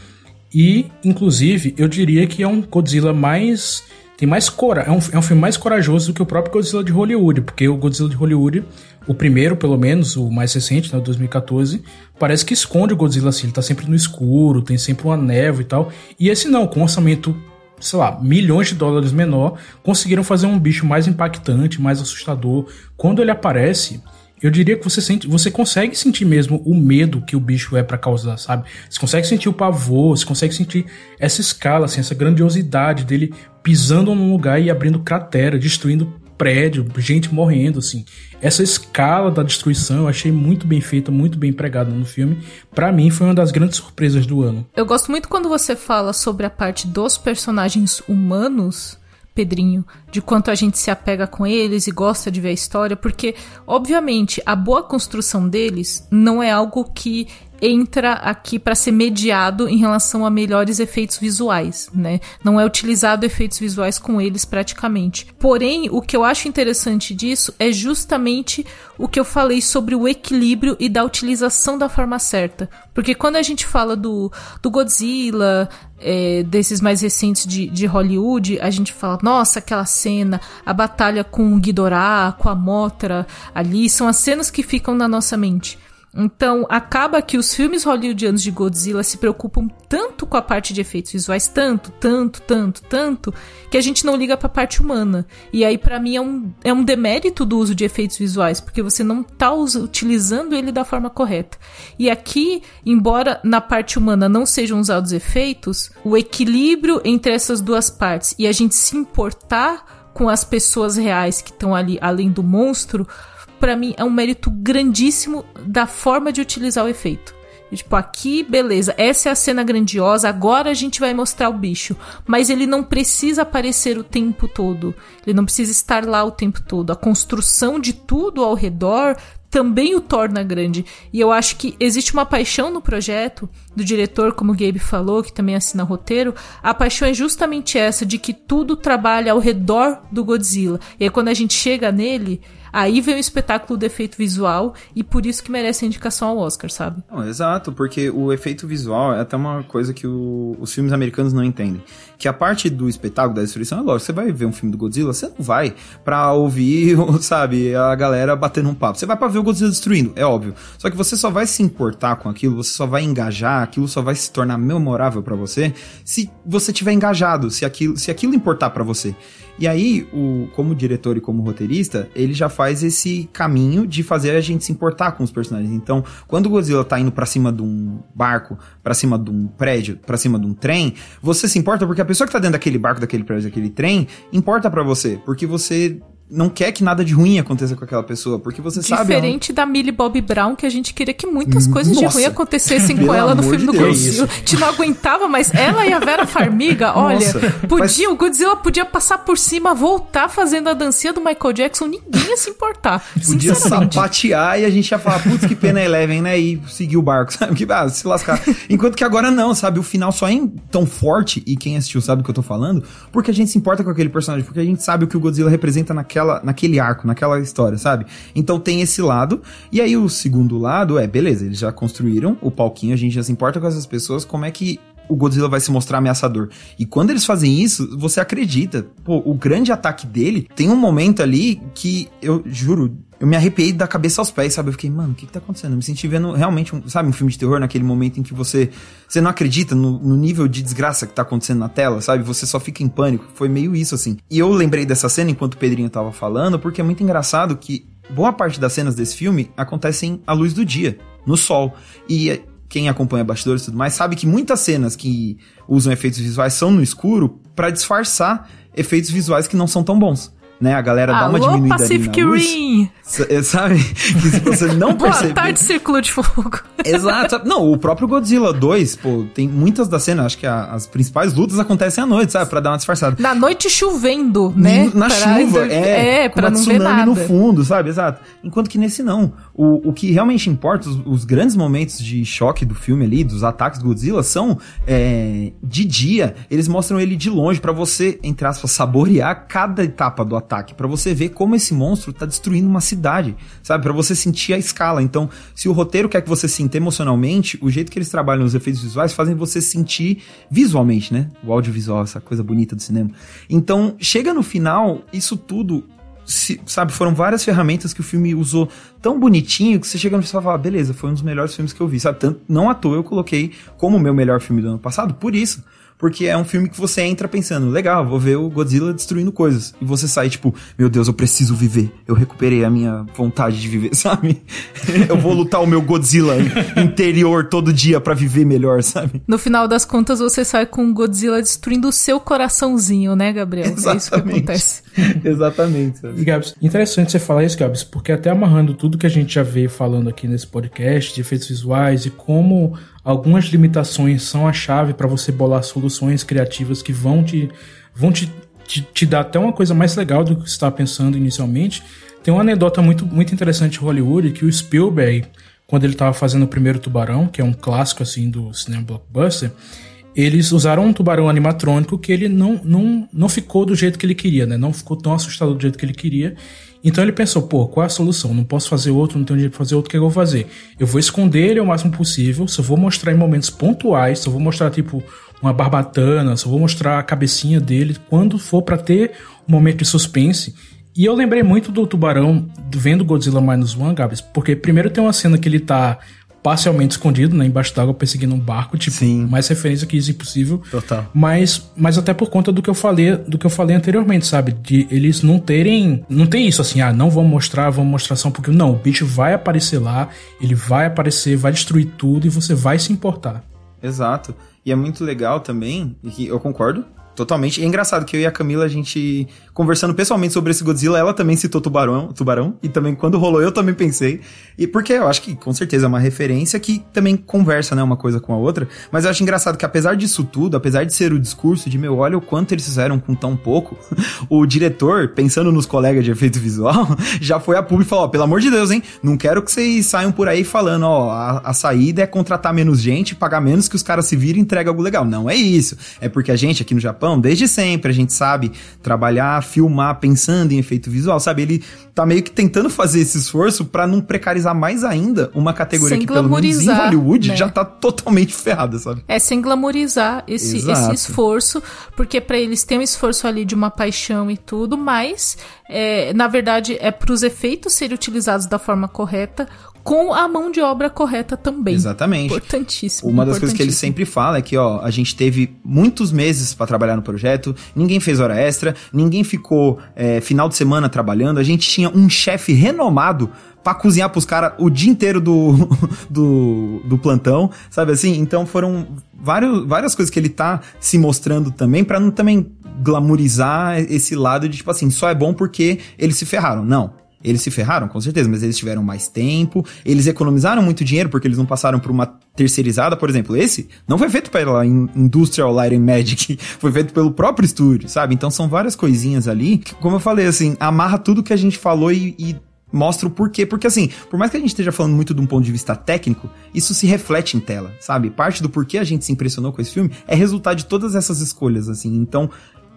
Speaker 3: E, inclusive, eu diria que é um Godzilla mais tem mais cora é um, é um filme mais corajoso do que o próprio Godzilla de Hollywood, porque o Godzilla de Hollywood, o primeiro pelo menos, o mais recente, né, 2014, parece que esconde o Godzilla assim, ele tá sempre no escuro, tem sempre uma névoa e tal. E esse não, com um orçamento, sei lá, milhões de dólares menor, conseguiram fazer um bicho mais impactante, mais assustador. Quando ele aparece, eu diria que você sente, você consegue sentir mesmo o medo que o bicho é para causar, sabe? Você consegue sentir o pavor, você consegue sentir essa escala, assim, essa grandiosidade dele pisando num lugar e abrindo cratera, destruindo prédio, gente morrendo, assim. Essa escala da destruição eu achei muito bem feita, muito bem empregada no filme. Para mim foi uma das grandes surpresas do ano.
Speaker 1: Eu gosto muito quando você fala sobre a parte dos personagens humanos Pedrinho, de quanto a gente se apega com eles e gosta de ver a história, porque, obviamente, a boa construção deles não é algo que entra aqui para ser mediado em relação a melhores efeitos visuais, né? Não é utilizado efeitos visuais com eles praticamente. Porém, o que eu acho interessante disso é justamente o que eu falei sobre o equilíbrio e da utilização da forma certa. Porque quando a gente fala do, do Godzilla, é, desses mais recentes de, de Hollywood, a gente fala, nossa, aquela cena, a batalha com o Ghidorah, com a Mothra ali, são as cenas que ficam na nossa mente. Então, acaba que os filmes hollywoodianos de Godzilla se preocupam tanto com a parte de efeitos visuais, tanto, tanto, tanto, tanto, que a gente não liga para a parte humana. E aí, para mim, é um, é um demérito do uso de efeitos visuais, porque você não tá utilizando ele da forma correta. E aqui, embora na parte humana não sejam usados efeitos, o equilíbrio entre essas duas partes e a gente se importar com as pessoas reais que estão ali além do monstro para mim é um mérito grandíssimo da forma de utilizar o efeito. Tipo, aqui, beleza, essa é a cena grandiosa, agora a gente vai mostrar o bicho. Mas ele não precisa aparecer o tempo todo. Ele não precisa estar lá o tempo todo. A construção de tudo ao redor também o torna grande. E eu acho que existe uma paixão no projeto do diretor, como o Gabe falou, que também assina roteiro. A paixão é justamente essa, de que tudo trabalha ao redor do Godzilla. E aí quando a gente chega nele, Aí vem o espetáculo do efeito visual e por isso que merece a indicação ao Oscar, sabe?
Speaker 2: Não, exato, porque o efeito visual é até uma coisa que o, os filmes americanos não entendem. Que a parte do espetáculo da destruição é lógico, você vai ver um filme do Godzilla, você não vai pra ouvir, [laughs] sabe, a galera batendo um papo. Você vai pra ver o Godzilla destruindo, é óbvio. Só que você só vai se importar com aquilo, você só vai engajar, aquilo só vai se tornar memorável para você se você tiver engajado, se aquilo, se aquilo importar para você. E aí, o, como diretor e como roteirista, ele já faz esse caminho de fazer a gente se importar com os personagens. Então, quando o Godzilla tá indo para cima de um barco, para cima de um prédio, para cima de um trem, você se importa porque a pessoa que tá dentro daquele barco, daquele prédio, daquele trem, importa para você, porque você não quer que nada de ruim aconteça com aquela pessoa, porque você
Speaker 1: Diferente
Speaker 2: sabe.
Speaker 1: Diferente da Millie Bobby Brown, que a gente queria que muitas coisas Nossa. de ruim acontecessem com ela no filme de do Deus. Godzilla. A gente não aguentava, mas ela e a Vera Farmiga, olha, podia, o Godzilla podia passar por cima, voltar fazendo a dancinha do Michael Jackson, ninguém ia se importar. [laughs]
Speaker 2: Podia sapatear e a gente ia falar, putz, que pena Eleven, né? E seguir o barco, [laughs] sabe? Que, ah, se lascar. Enquanto que agora não, sabe? O final só é tão forte, e quem assistiu sabe o que eu tô falando, porque a gente se importa com aquele personagem, porque a gente sabe o que o Godzilla representa naquela naquela, naquele arco, naquela história, sabe? Então tem esse lado. E aí o segundo lado é, beleza, eles já construíram o palquinho, a gente já se importa com essas pessoas, como é que o Godzilla vai se mostrar ameaçador. E quando eles fazem isso, você acredita. Pô, o grande ataque dele tem um momento ali que eu juro, eu me arrepiei da cabeça aos pés, sabe? Eu fiquei, mano, o que que tá acontecendo? Eu me senti vendo realmente, um, sabe, um filme de terror naquele momento em que você, você não acredita no, no, nível de desgraça que tá acontecendo na tela, sabe? Você só fica em pânico. Foi meio isso, assim. E eu lembrei dessa cena enquanto o Pedrinho tava falando, porque é muito engraçado que boa parte das cenas desse filme acontecem à luz do dia, no sol. E quem acompanha bastidores e tudo mais sabe que muitas cenas que usam efeitos visuais são no escuro para disfarçar efeitos visuais que não são tão bons. Né? A galera dá uma
Speaker 1: Alô,
Speaker 2: diminuída
Speaker 1: Pacific
Speaker 2: ali na luz.
Speaker 1: Rim!
Speaker 2: S- Sabe? [laughs] Que se você não
Speaker 1: Boa
Speaker 2: perceber...
Speaker 1: tarde, Círculo de Fogo. [laughs]
Speaker 2: Exato. Não, o próprio Godzilla 2, pô, tem muitas das cenas, acho que a- as principais lutas acontecem à noite, sabe? Pra dar uma disfarçada.
Speaker 1: Na noite chovendo, né?
Speaker 2: Na
Speaker 1: Pra
Speaker 2: chuva, é,
Speaker 1: É, pra não ver nada.
Speaker 2: no fundo, sabe? Exato. Enquanto que nesse não. O, o que realmente importa, os, os grandes momentos de choque do filme ali, dos ataques do Godzilla, são é, de dia. Eles mostram ele de longe pra você, entre aspas, saborear cada etapa do ataque, Pra você ver como esse monstro tá destruindo uma cidade, sabe? Pra você sentir a escala. Então, se o roteiro quer que você sinta emocionalmente, o jeito que eles trabalham os efeitos visuais fazem você sentir visualmente, né? O audiovisual, essa coisa bonita do cinema. Então, chega no final, isso tudo se- sabe, foram várias ferramentas que o filme usou tão bonitinho que você chega no final e fala, beleza, foi um dos melhores filmes que eu vi, sabe? Tanto, não à toa eu coloquei como o meu melhor filme do ano passado, por isso. Porque é um filme que você entra pensando, legal, vou ver o Godzilla destruindo coisas. E você sai tipo, meu Deus, eu preciso viver. Eu recuperei a minha vontade de viver, [laughs] sabe? eu vou lutar o meu Godzilla interior todo dia pra viver melhor, sabe?
Speaker 1: No final das contas, você sai com o Godzilla destruindo o seu coraçãozinho, né, Gabriel? É isso que
Speaker 2: Exatamente.
Speaker 1: acontece. [laughs]
Speaker 2: Exatamente, sabe?
Speaker 3: E Gabs, interessante você falar isso, Gabs, porque até amarrando tudo que a gente já veio falando aqui nesse podcast, de efeitos visuais e como algumas limitações são a chave para você bolar soluções criativas que vão te vão te, te, te dar até uma coisa mais legal do que você estava pensando inicialmente. Tem uma anedota muito, muito interessante de Hollywood que o Spielberg, quando ele estava fazendo o primeiro Tubarão, que é um clássico assim do cinema blockbuster, eles usaram um tubarão animatrônico que ele não, não, não ficou do jeito que ele queria, né? Não ficou tão assustador do jeito que ele queria. Então ele pensou, pô, qual é a solução? Não posso fazer outro, não tenho dinheiro pra fazer outro, o que eu vou fazer? Eu vou esconder ele o máximo possível, só vou mostrar em momentos pontuais, só vou mostrar, tipo, uma barbatana, só vou mostrar a cabecinha dele quando for pra ter um momento de suspense. E eu lembrei muito do tubarão do- vendo Godzilla Minus One, Gabs, porque primeiro tem uma cena que ele tá parcialmente escondido, né, embaixo d'água, perseguindo um barco, tipo,
Speaker 2: Sim.
Speaker 3: mais referência que isso impossível.
Speaker 2: Total.
Speaker 3: Mas, mas até por conta do que eu falei, do que eu falei anteriormente, sabe? De eles não terem, não tem isso assim, ah, não vamos mostrar, vamos mostrar só um pouquinho. Não, o bicho vai aparecer lá, ele vai aparecer, vai destruir tudo e você vai se importar.
Speaker 2: Exato. E é muito legal também, e que eu concordo totalmente. E é engraçado que eu e a Camila, a gente conversando pessoalmente sobre esse Godzilla, ela também citou Tubarão, Tubarão, e também quando rolou eu também pensei. E porque eu acho que com certeza é uma referência que também conversa, né, uma coisa com a outra. Mas eu acho engraçado que apesar disso tudo, apesar de ser o discurso de meu, olha o quanto eles fizeram com tão pouco, [laughs] o diretor, pensando nos colegas de efeito visual, [laughs] já foi a público e falou, ó, pelo amor de Deus, hein, não quero que vocês saiam por aí falando, ó, a, a saída é contratar menos gente, pagar menos que os caras se virem e entrega algo legal. Não é isso. É porque a gente aqui no Japão, desde sempre, a gente sabe trabalhar, filmar, pensando em efeito visual, sabe? Ele tá meio que tentando fazer esse esforço pra não precarizar mais ainda uma categoria
Speaker 1: Sem
Speaker 2: que, pelo menos em Hollywood,
Speaker 1: né?
Speaker 2: já tá totalmente [laughs] ferrada, sabe?
Speaker 1: É sem glamorizar esse, esse esforço, porque pra eles tem um esforço ali de uma paixão e tudo, mas é, na verdade é pros efeitos serem utilizados da forma correta, com a mão de obra correta também.
Speaker 2: Exatamente.
Speaker 1: Importantíssimo.
Speaker 2: Uma das coisas que ele sempre fala é que, ó, a gente teve muitos meses pra trabalhar no projeto, ninguém fez hora extra, ninguém ficou é, final de semana trabalhando, a gente tinha um chefe renomado pra cozinhar pros caras o dia inteiro do, [laughs] do, do plantão, sabe assim? Então foram vários, várias coisas que ele tá se mostrando também pra não também glamourizar esse lado de tipo assim, só é bom porque eles se ferraram. Não. Eles se ferraram, com certeza, mas eles tiveram mais tempo, eles economizaram muito dinheiro porque eles não passaram por uma terceirizada, por exemplo. Esse não foi feito pela In- Industrial Light and Magic, [laughs] foi feito pelo próprio estúdio, sabe? Então são várias coisinhas ali, que, como eu falei, assim, amarra tudo que a gente falou e, e mostra o porquê. Porque assim, por mais que a gente esteja falando muito de um ponto de vista técnico, isso se reflete em tela, sabe? Parte do porquê a gente se impressionou com esse filme é resultado de todas essas escolhas, assim. Então,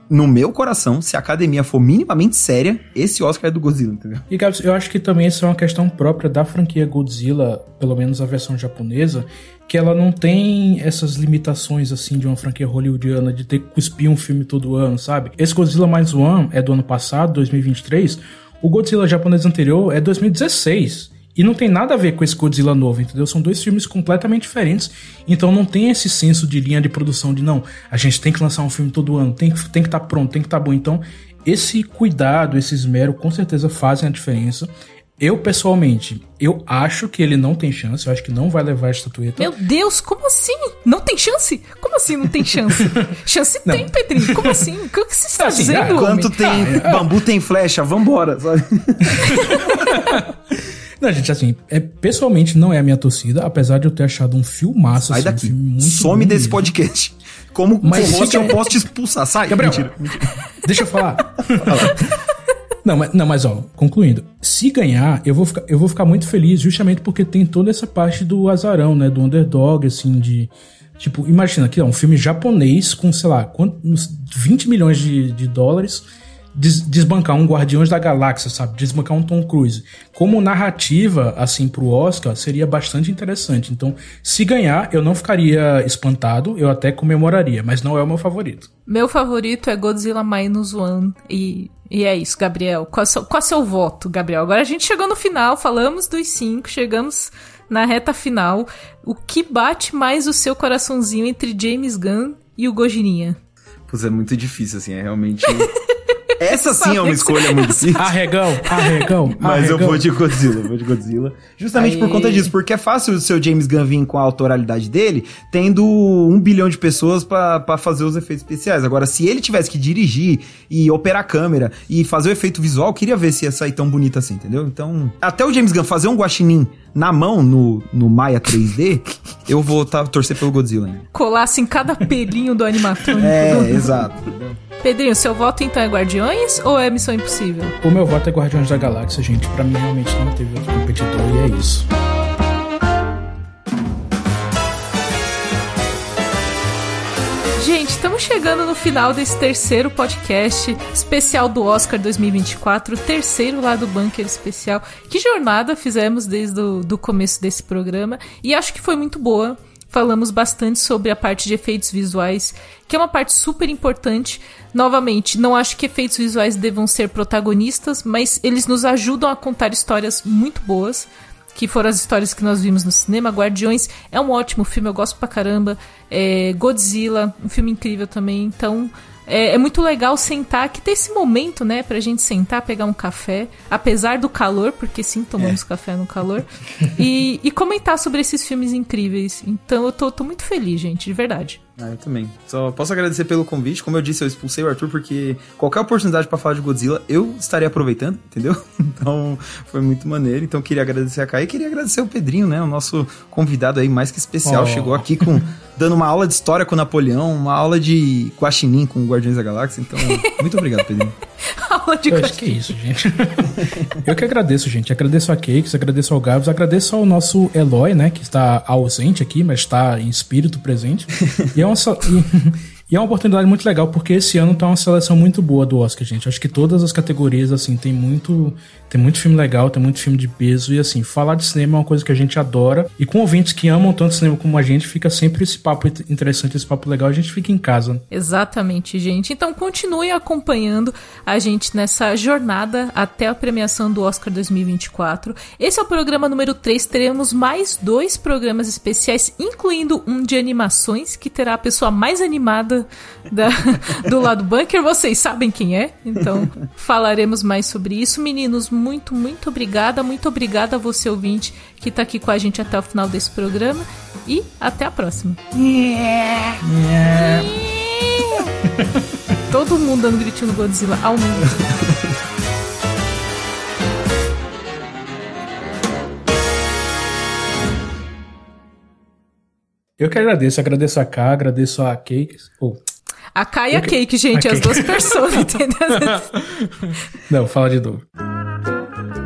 Speaker 2: no meu coração, se a academia for minimamente séria, esse Oscar é do Godzilla, entendeu?
Speaker 3: E Gabs, eu acho que também isso é uma questão própria da franquia Godzilla, pelo menos a versão japonesa, que ela não tem essas limitações assim de uma franquia hollywoodiana de ter que cuspir um filme todo ano, sabe? Esse Godzilla mais One é do ano passado, 2023. O Godzilla japonês anterior é 2016. E não tem nada a ver com esse Godzilla novo, entendeu? São dois filmes completamente diferentes. Então não tem esse senso de linha de produção de não, a gente tem que lançar um filme todo ano, tem que tem que estar pronto, tem que estar bom. Então, esse cuidado, esse esmero com certeza fazem a diferença. Eu, pessoalmente, eu acho que ele não tem chance. Eu acho que não vai levar a estatueta.
Speaker 1: Meu Deus, como assim? Não tem chance? Como assim não tem chance? [laughs] chance não. tem, Pedrinho. Como assim? O que você está assim, dizendo,
Speaker 2: Quanto tem ah, bambu tem flecha, vambora, sabe? [laughs]
Speaker 3: Não, gente, assim, é, pessoalmente não é a minha torcida, apesar de eu ter achado um filmaço.
Speaker 2: Sai
Speaker 3: assim,
Speaker 2: daqui.
Speaker 3: Um
Speaker 2: Some desse mesmo. podcast. Como Mas host, eu posso te expulsar. Sai,
Speaker 3: Gabriel, mentira, mentira. Deixa eu falar. [laughs] Não, mas, não, mas ó, concluindo. Se ganhar, eu vou, ficar, eu vou ficar muito feliz justamente porque tem toda essa parte do azarão, né? Do underdog, assim, de. Tipo, imagina aqui, ó, um filme japonês com, sei lá, quantos, 20 milhões de, de dólares des desbancar um Guardiões da Galáxia, sabe? Desbancar um Tom Cruise. Como narrativa, assim, pro Oscar, seria bastante interessante. Então, se ganhar, eu não ficaria espantado, eu até comemoraria, mas não é o meu favorito.
Speaker 1: Meu favorito é Godzilla Minus One. E, e é isso, Gabriel. Qual é, seu, qual é seu voto, Gabriel? Agora a gente chegou no final, falamos dos cinco, chegamos na reta final. O que bate mais o seu coraçãozinho entre James Gunn e o Gojirinha?
Speaker 2: Pois é muito difícil, assim, é realmente. [laughs] Essa sim é uma escolha muito [laughs] difícil.
Speaker 3: Arregão, arregão. [laughs]
Speaker 2: Mas arregão. eu vou de Godzilla, vou de Godzilla. Justamente Aí. por conta disso, porque é fácil o seu James Gunn vir com a autoralidade dele, tendo um bilhão de pessoas para fazer os efeitos especiais. Agora, se ele tivesse que dirigir e operar a câmera e fazer o efeito visual, queria ver se ia sair tão bonito assim, entendeu? Então, até o James Gunn fazer um guaxinim na mão no, no Maya 3D, [laughs] eu vou tá, torcer pelo Godzilla ainda.
Speaker 1: Colasse em cada pelinho do animatrônico.
Speaker 2: É, exato.
Speaker 1: Pedrinho, seu voto então é Guardiões ou é Missão Impossível?
Speaker 3: O meu voto é Guardiões da Galáxia, gente. Para mim realmente não teve outro competidor e é isso.
Speaker 1: Gente, estamos chegando no final desse terceiro podcast especial do Oscar 2024, o terceiro lá do Bunker especial. Que jornada fizemos desde o do começo desse programa e acho que foi muito boa falamos bastante sobre a parte de efeitos visuais, que é uma parte super importante. Novamente, não acho que efeitos visuais devam ser protagonistas, mas eles nos ajudam a contar histórias muito boas, que foram as histórias que nós vimos no cinema. Guardiões é um ótimo filme, eu gosto pra caramba. É, Godzilla, um filme incrível também. Então, é, é, muito legal sentar, que ter esse momento, né, pra gente sentar, pegar um café, apesar do calor, porque sim, tomamos é. café no calor, [laughs] e, e, comentar sobre esses filmes incríveis. Então eu tô, tô muito feliz, gente, de verdade.
Speaker 2: Ah, eu também. Só posso agradecer pelo convite. Como eu disse, eu expulsei o Arthur porque qualquer oportunidade para falar de Godzilla eu estaria aproveitando, entendeu? [laughs] Então foi muito maneiro. Então queria agradecer a Kai e queria agradecer o Pedrinho, né? O nosso convidado aí mais que especial. Oh. Chegou aqui com dando uma aula de história com o Napoleão, uma aula de Guaxinim com o Guardiões da Galáxia. Então, muito obrigado, Pedrinho. [laughs]
Speaker 3: aula de eu acho que é isso, gente. [laughs] eu que agradeço, gente. Agradeço a Cakes, agradeço ao Gabs, agradeço ao nosso Eloy, né? Que está ausente aqui, mas está em espírito presente. E é uma, [laughs] e é uma oportunidade muito legal, porque esse ano tá uma seleção muito boa do Oscar, gente. Acho que todas as categorias, assim, tem muito, tem muito filme legal, tem muito filme de peso. E, assim, falar de cinema é uma coisa que a gente adora. E com ouvintes que amam tanto cinema como a gente, fica sempre esse papo interessante, esse papo legal. A gente fica em casa.
Speaker 1: Exatamente, gente. Então, continue acompanhando a gente nessa jornada até a premiação do Oscar 2024. Esse é o programa número 3. Teremos mais dois programas especiais, incluindo um de animações, que terá a pessoa mais animada da, [laughs] do lado bunker, vocês sabem quem é, então falaremos mais sobre isso. Meninos, muito, muito obrigada, muito obrigada a você ouvinte que tá aqui com a gente até o final desse programa e até a próxima. Yeah. [laughs] Yeah. Todo mundo dando gritinho no Godzilla ao tempo.
Speaker 3: Eu que agradeço, agradeço a K, agradeço a Cakes. Oh.
Speaker 1: A K e a Cake, gente, a as duas pessoas, [laughs] entendeu?
Speaker 3: Não, fala de novo.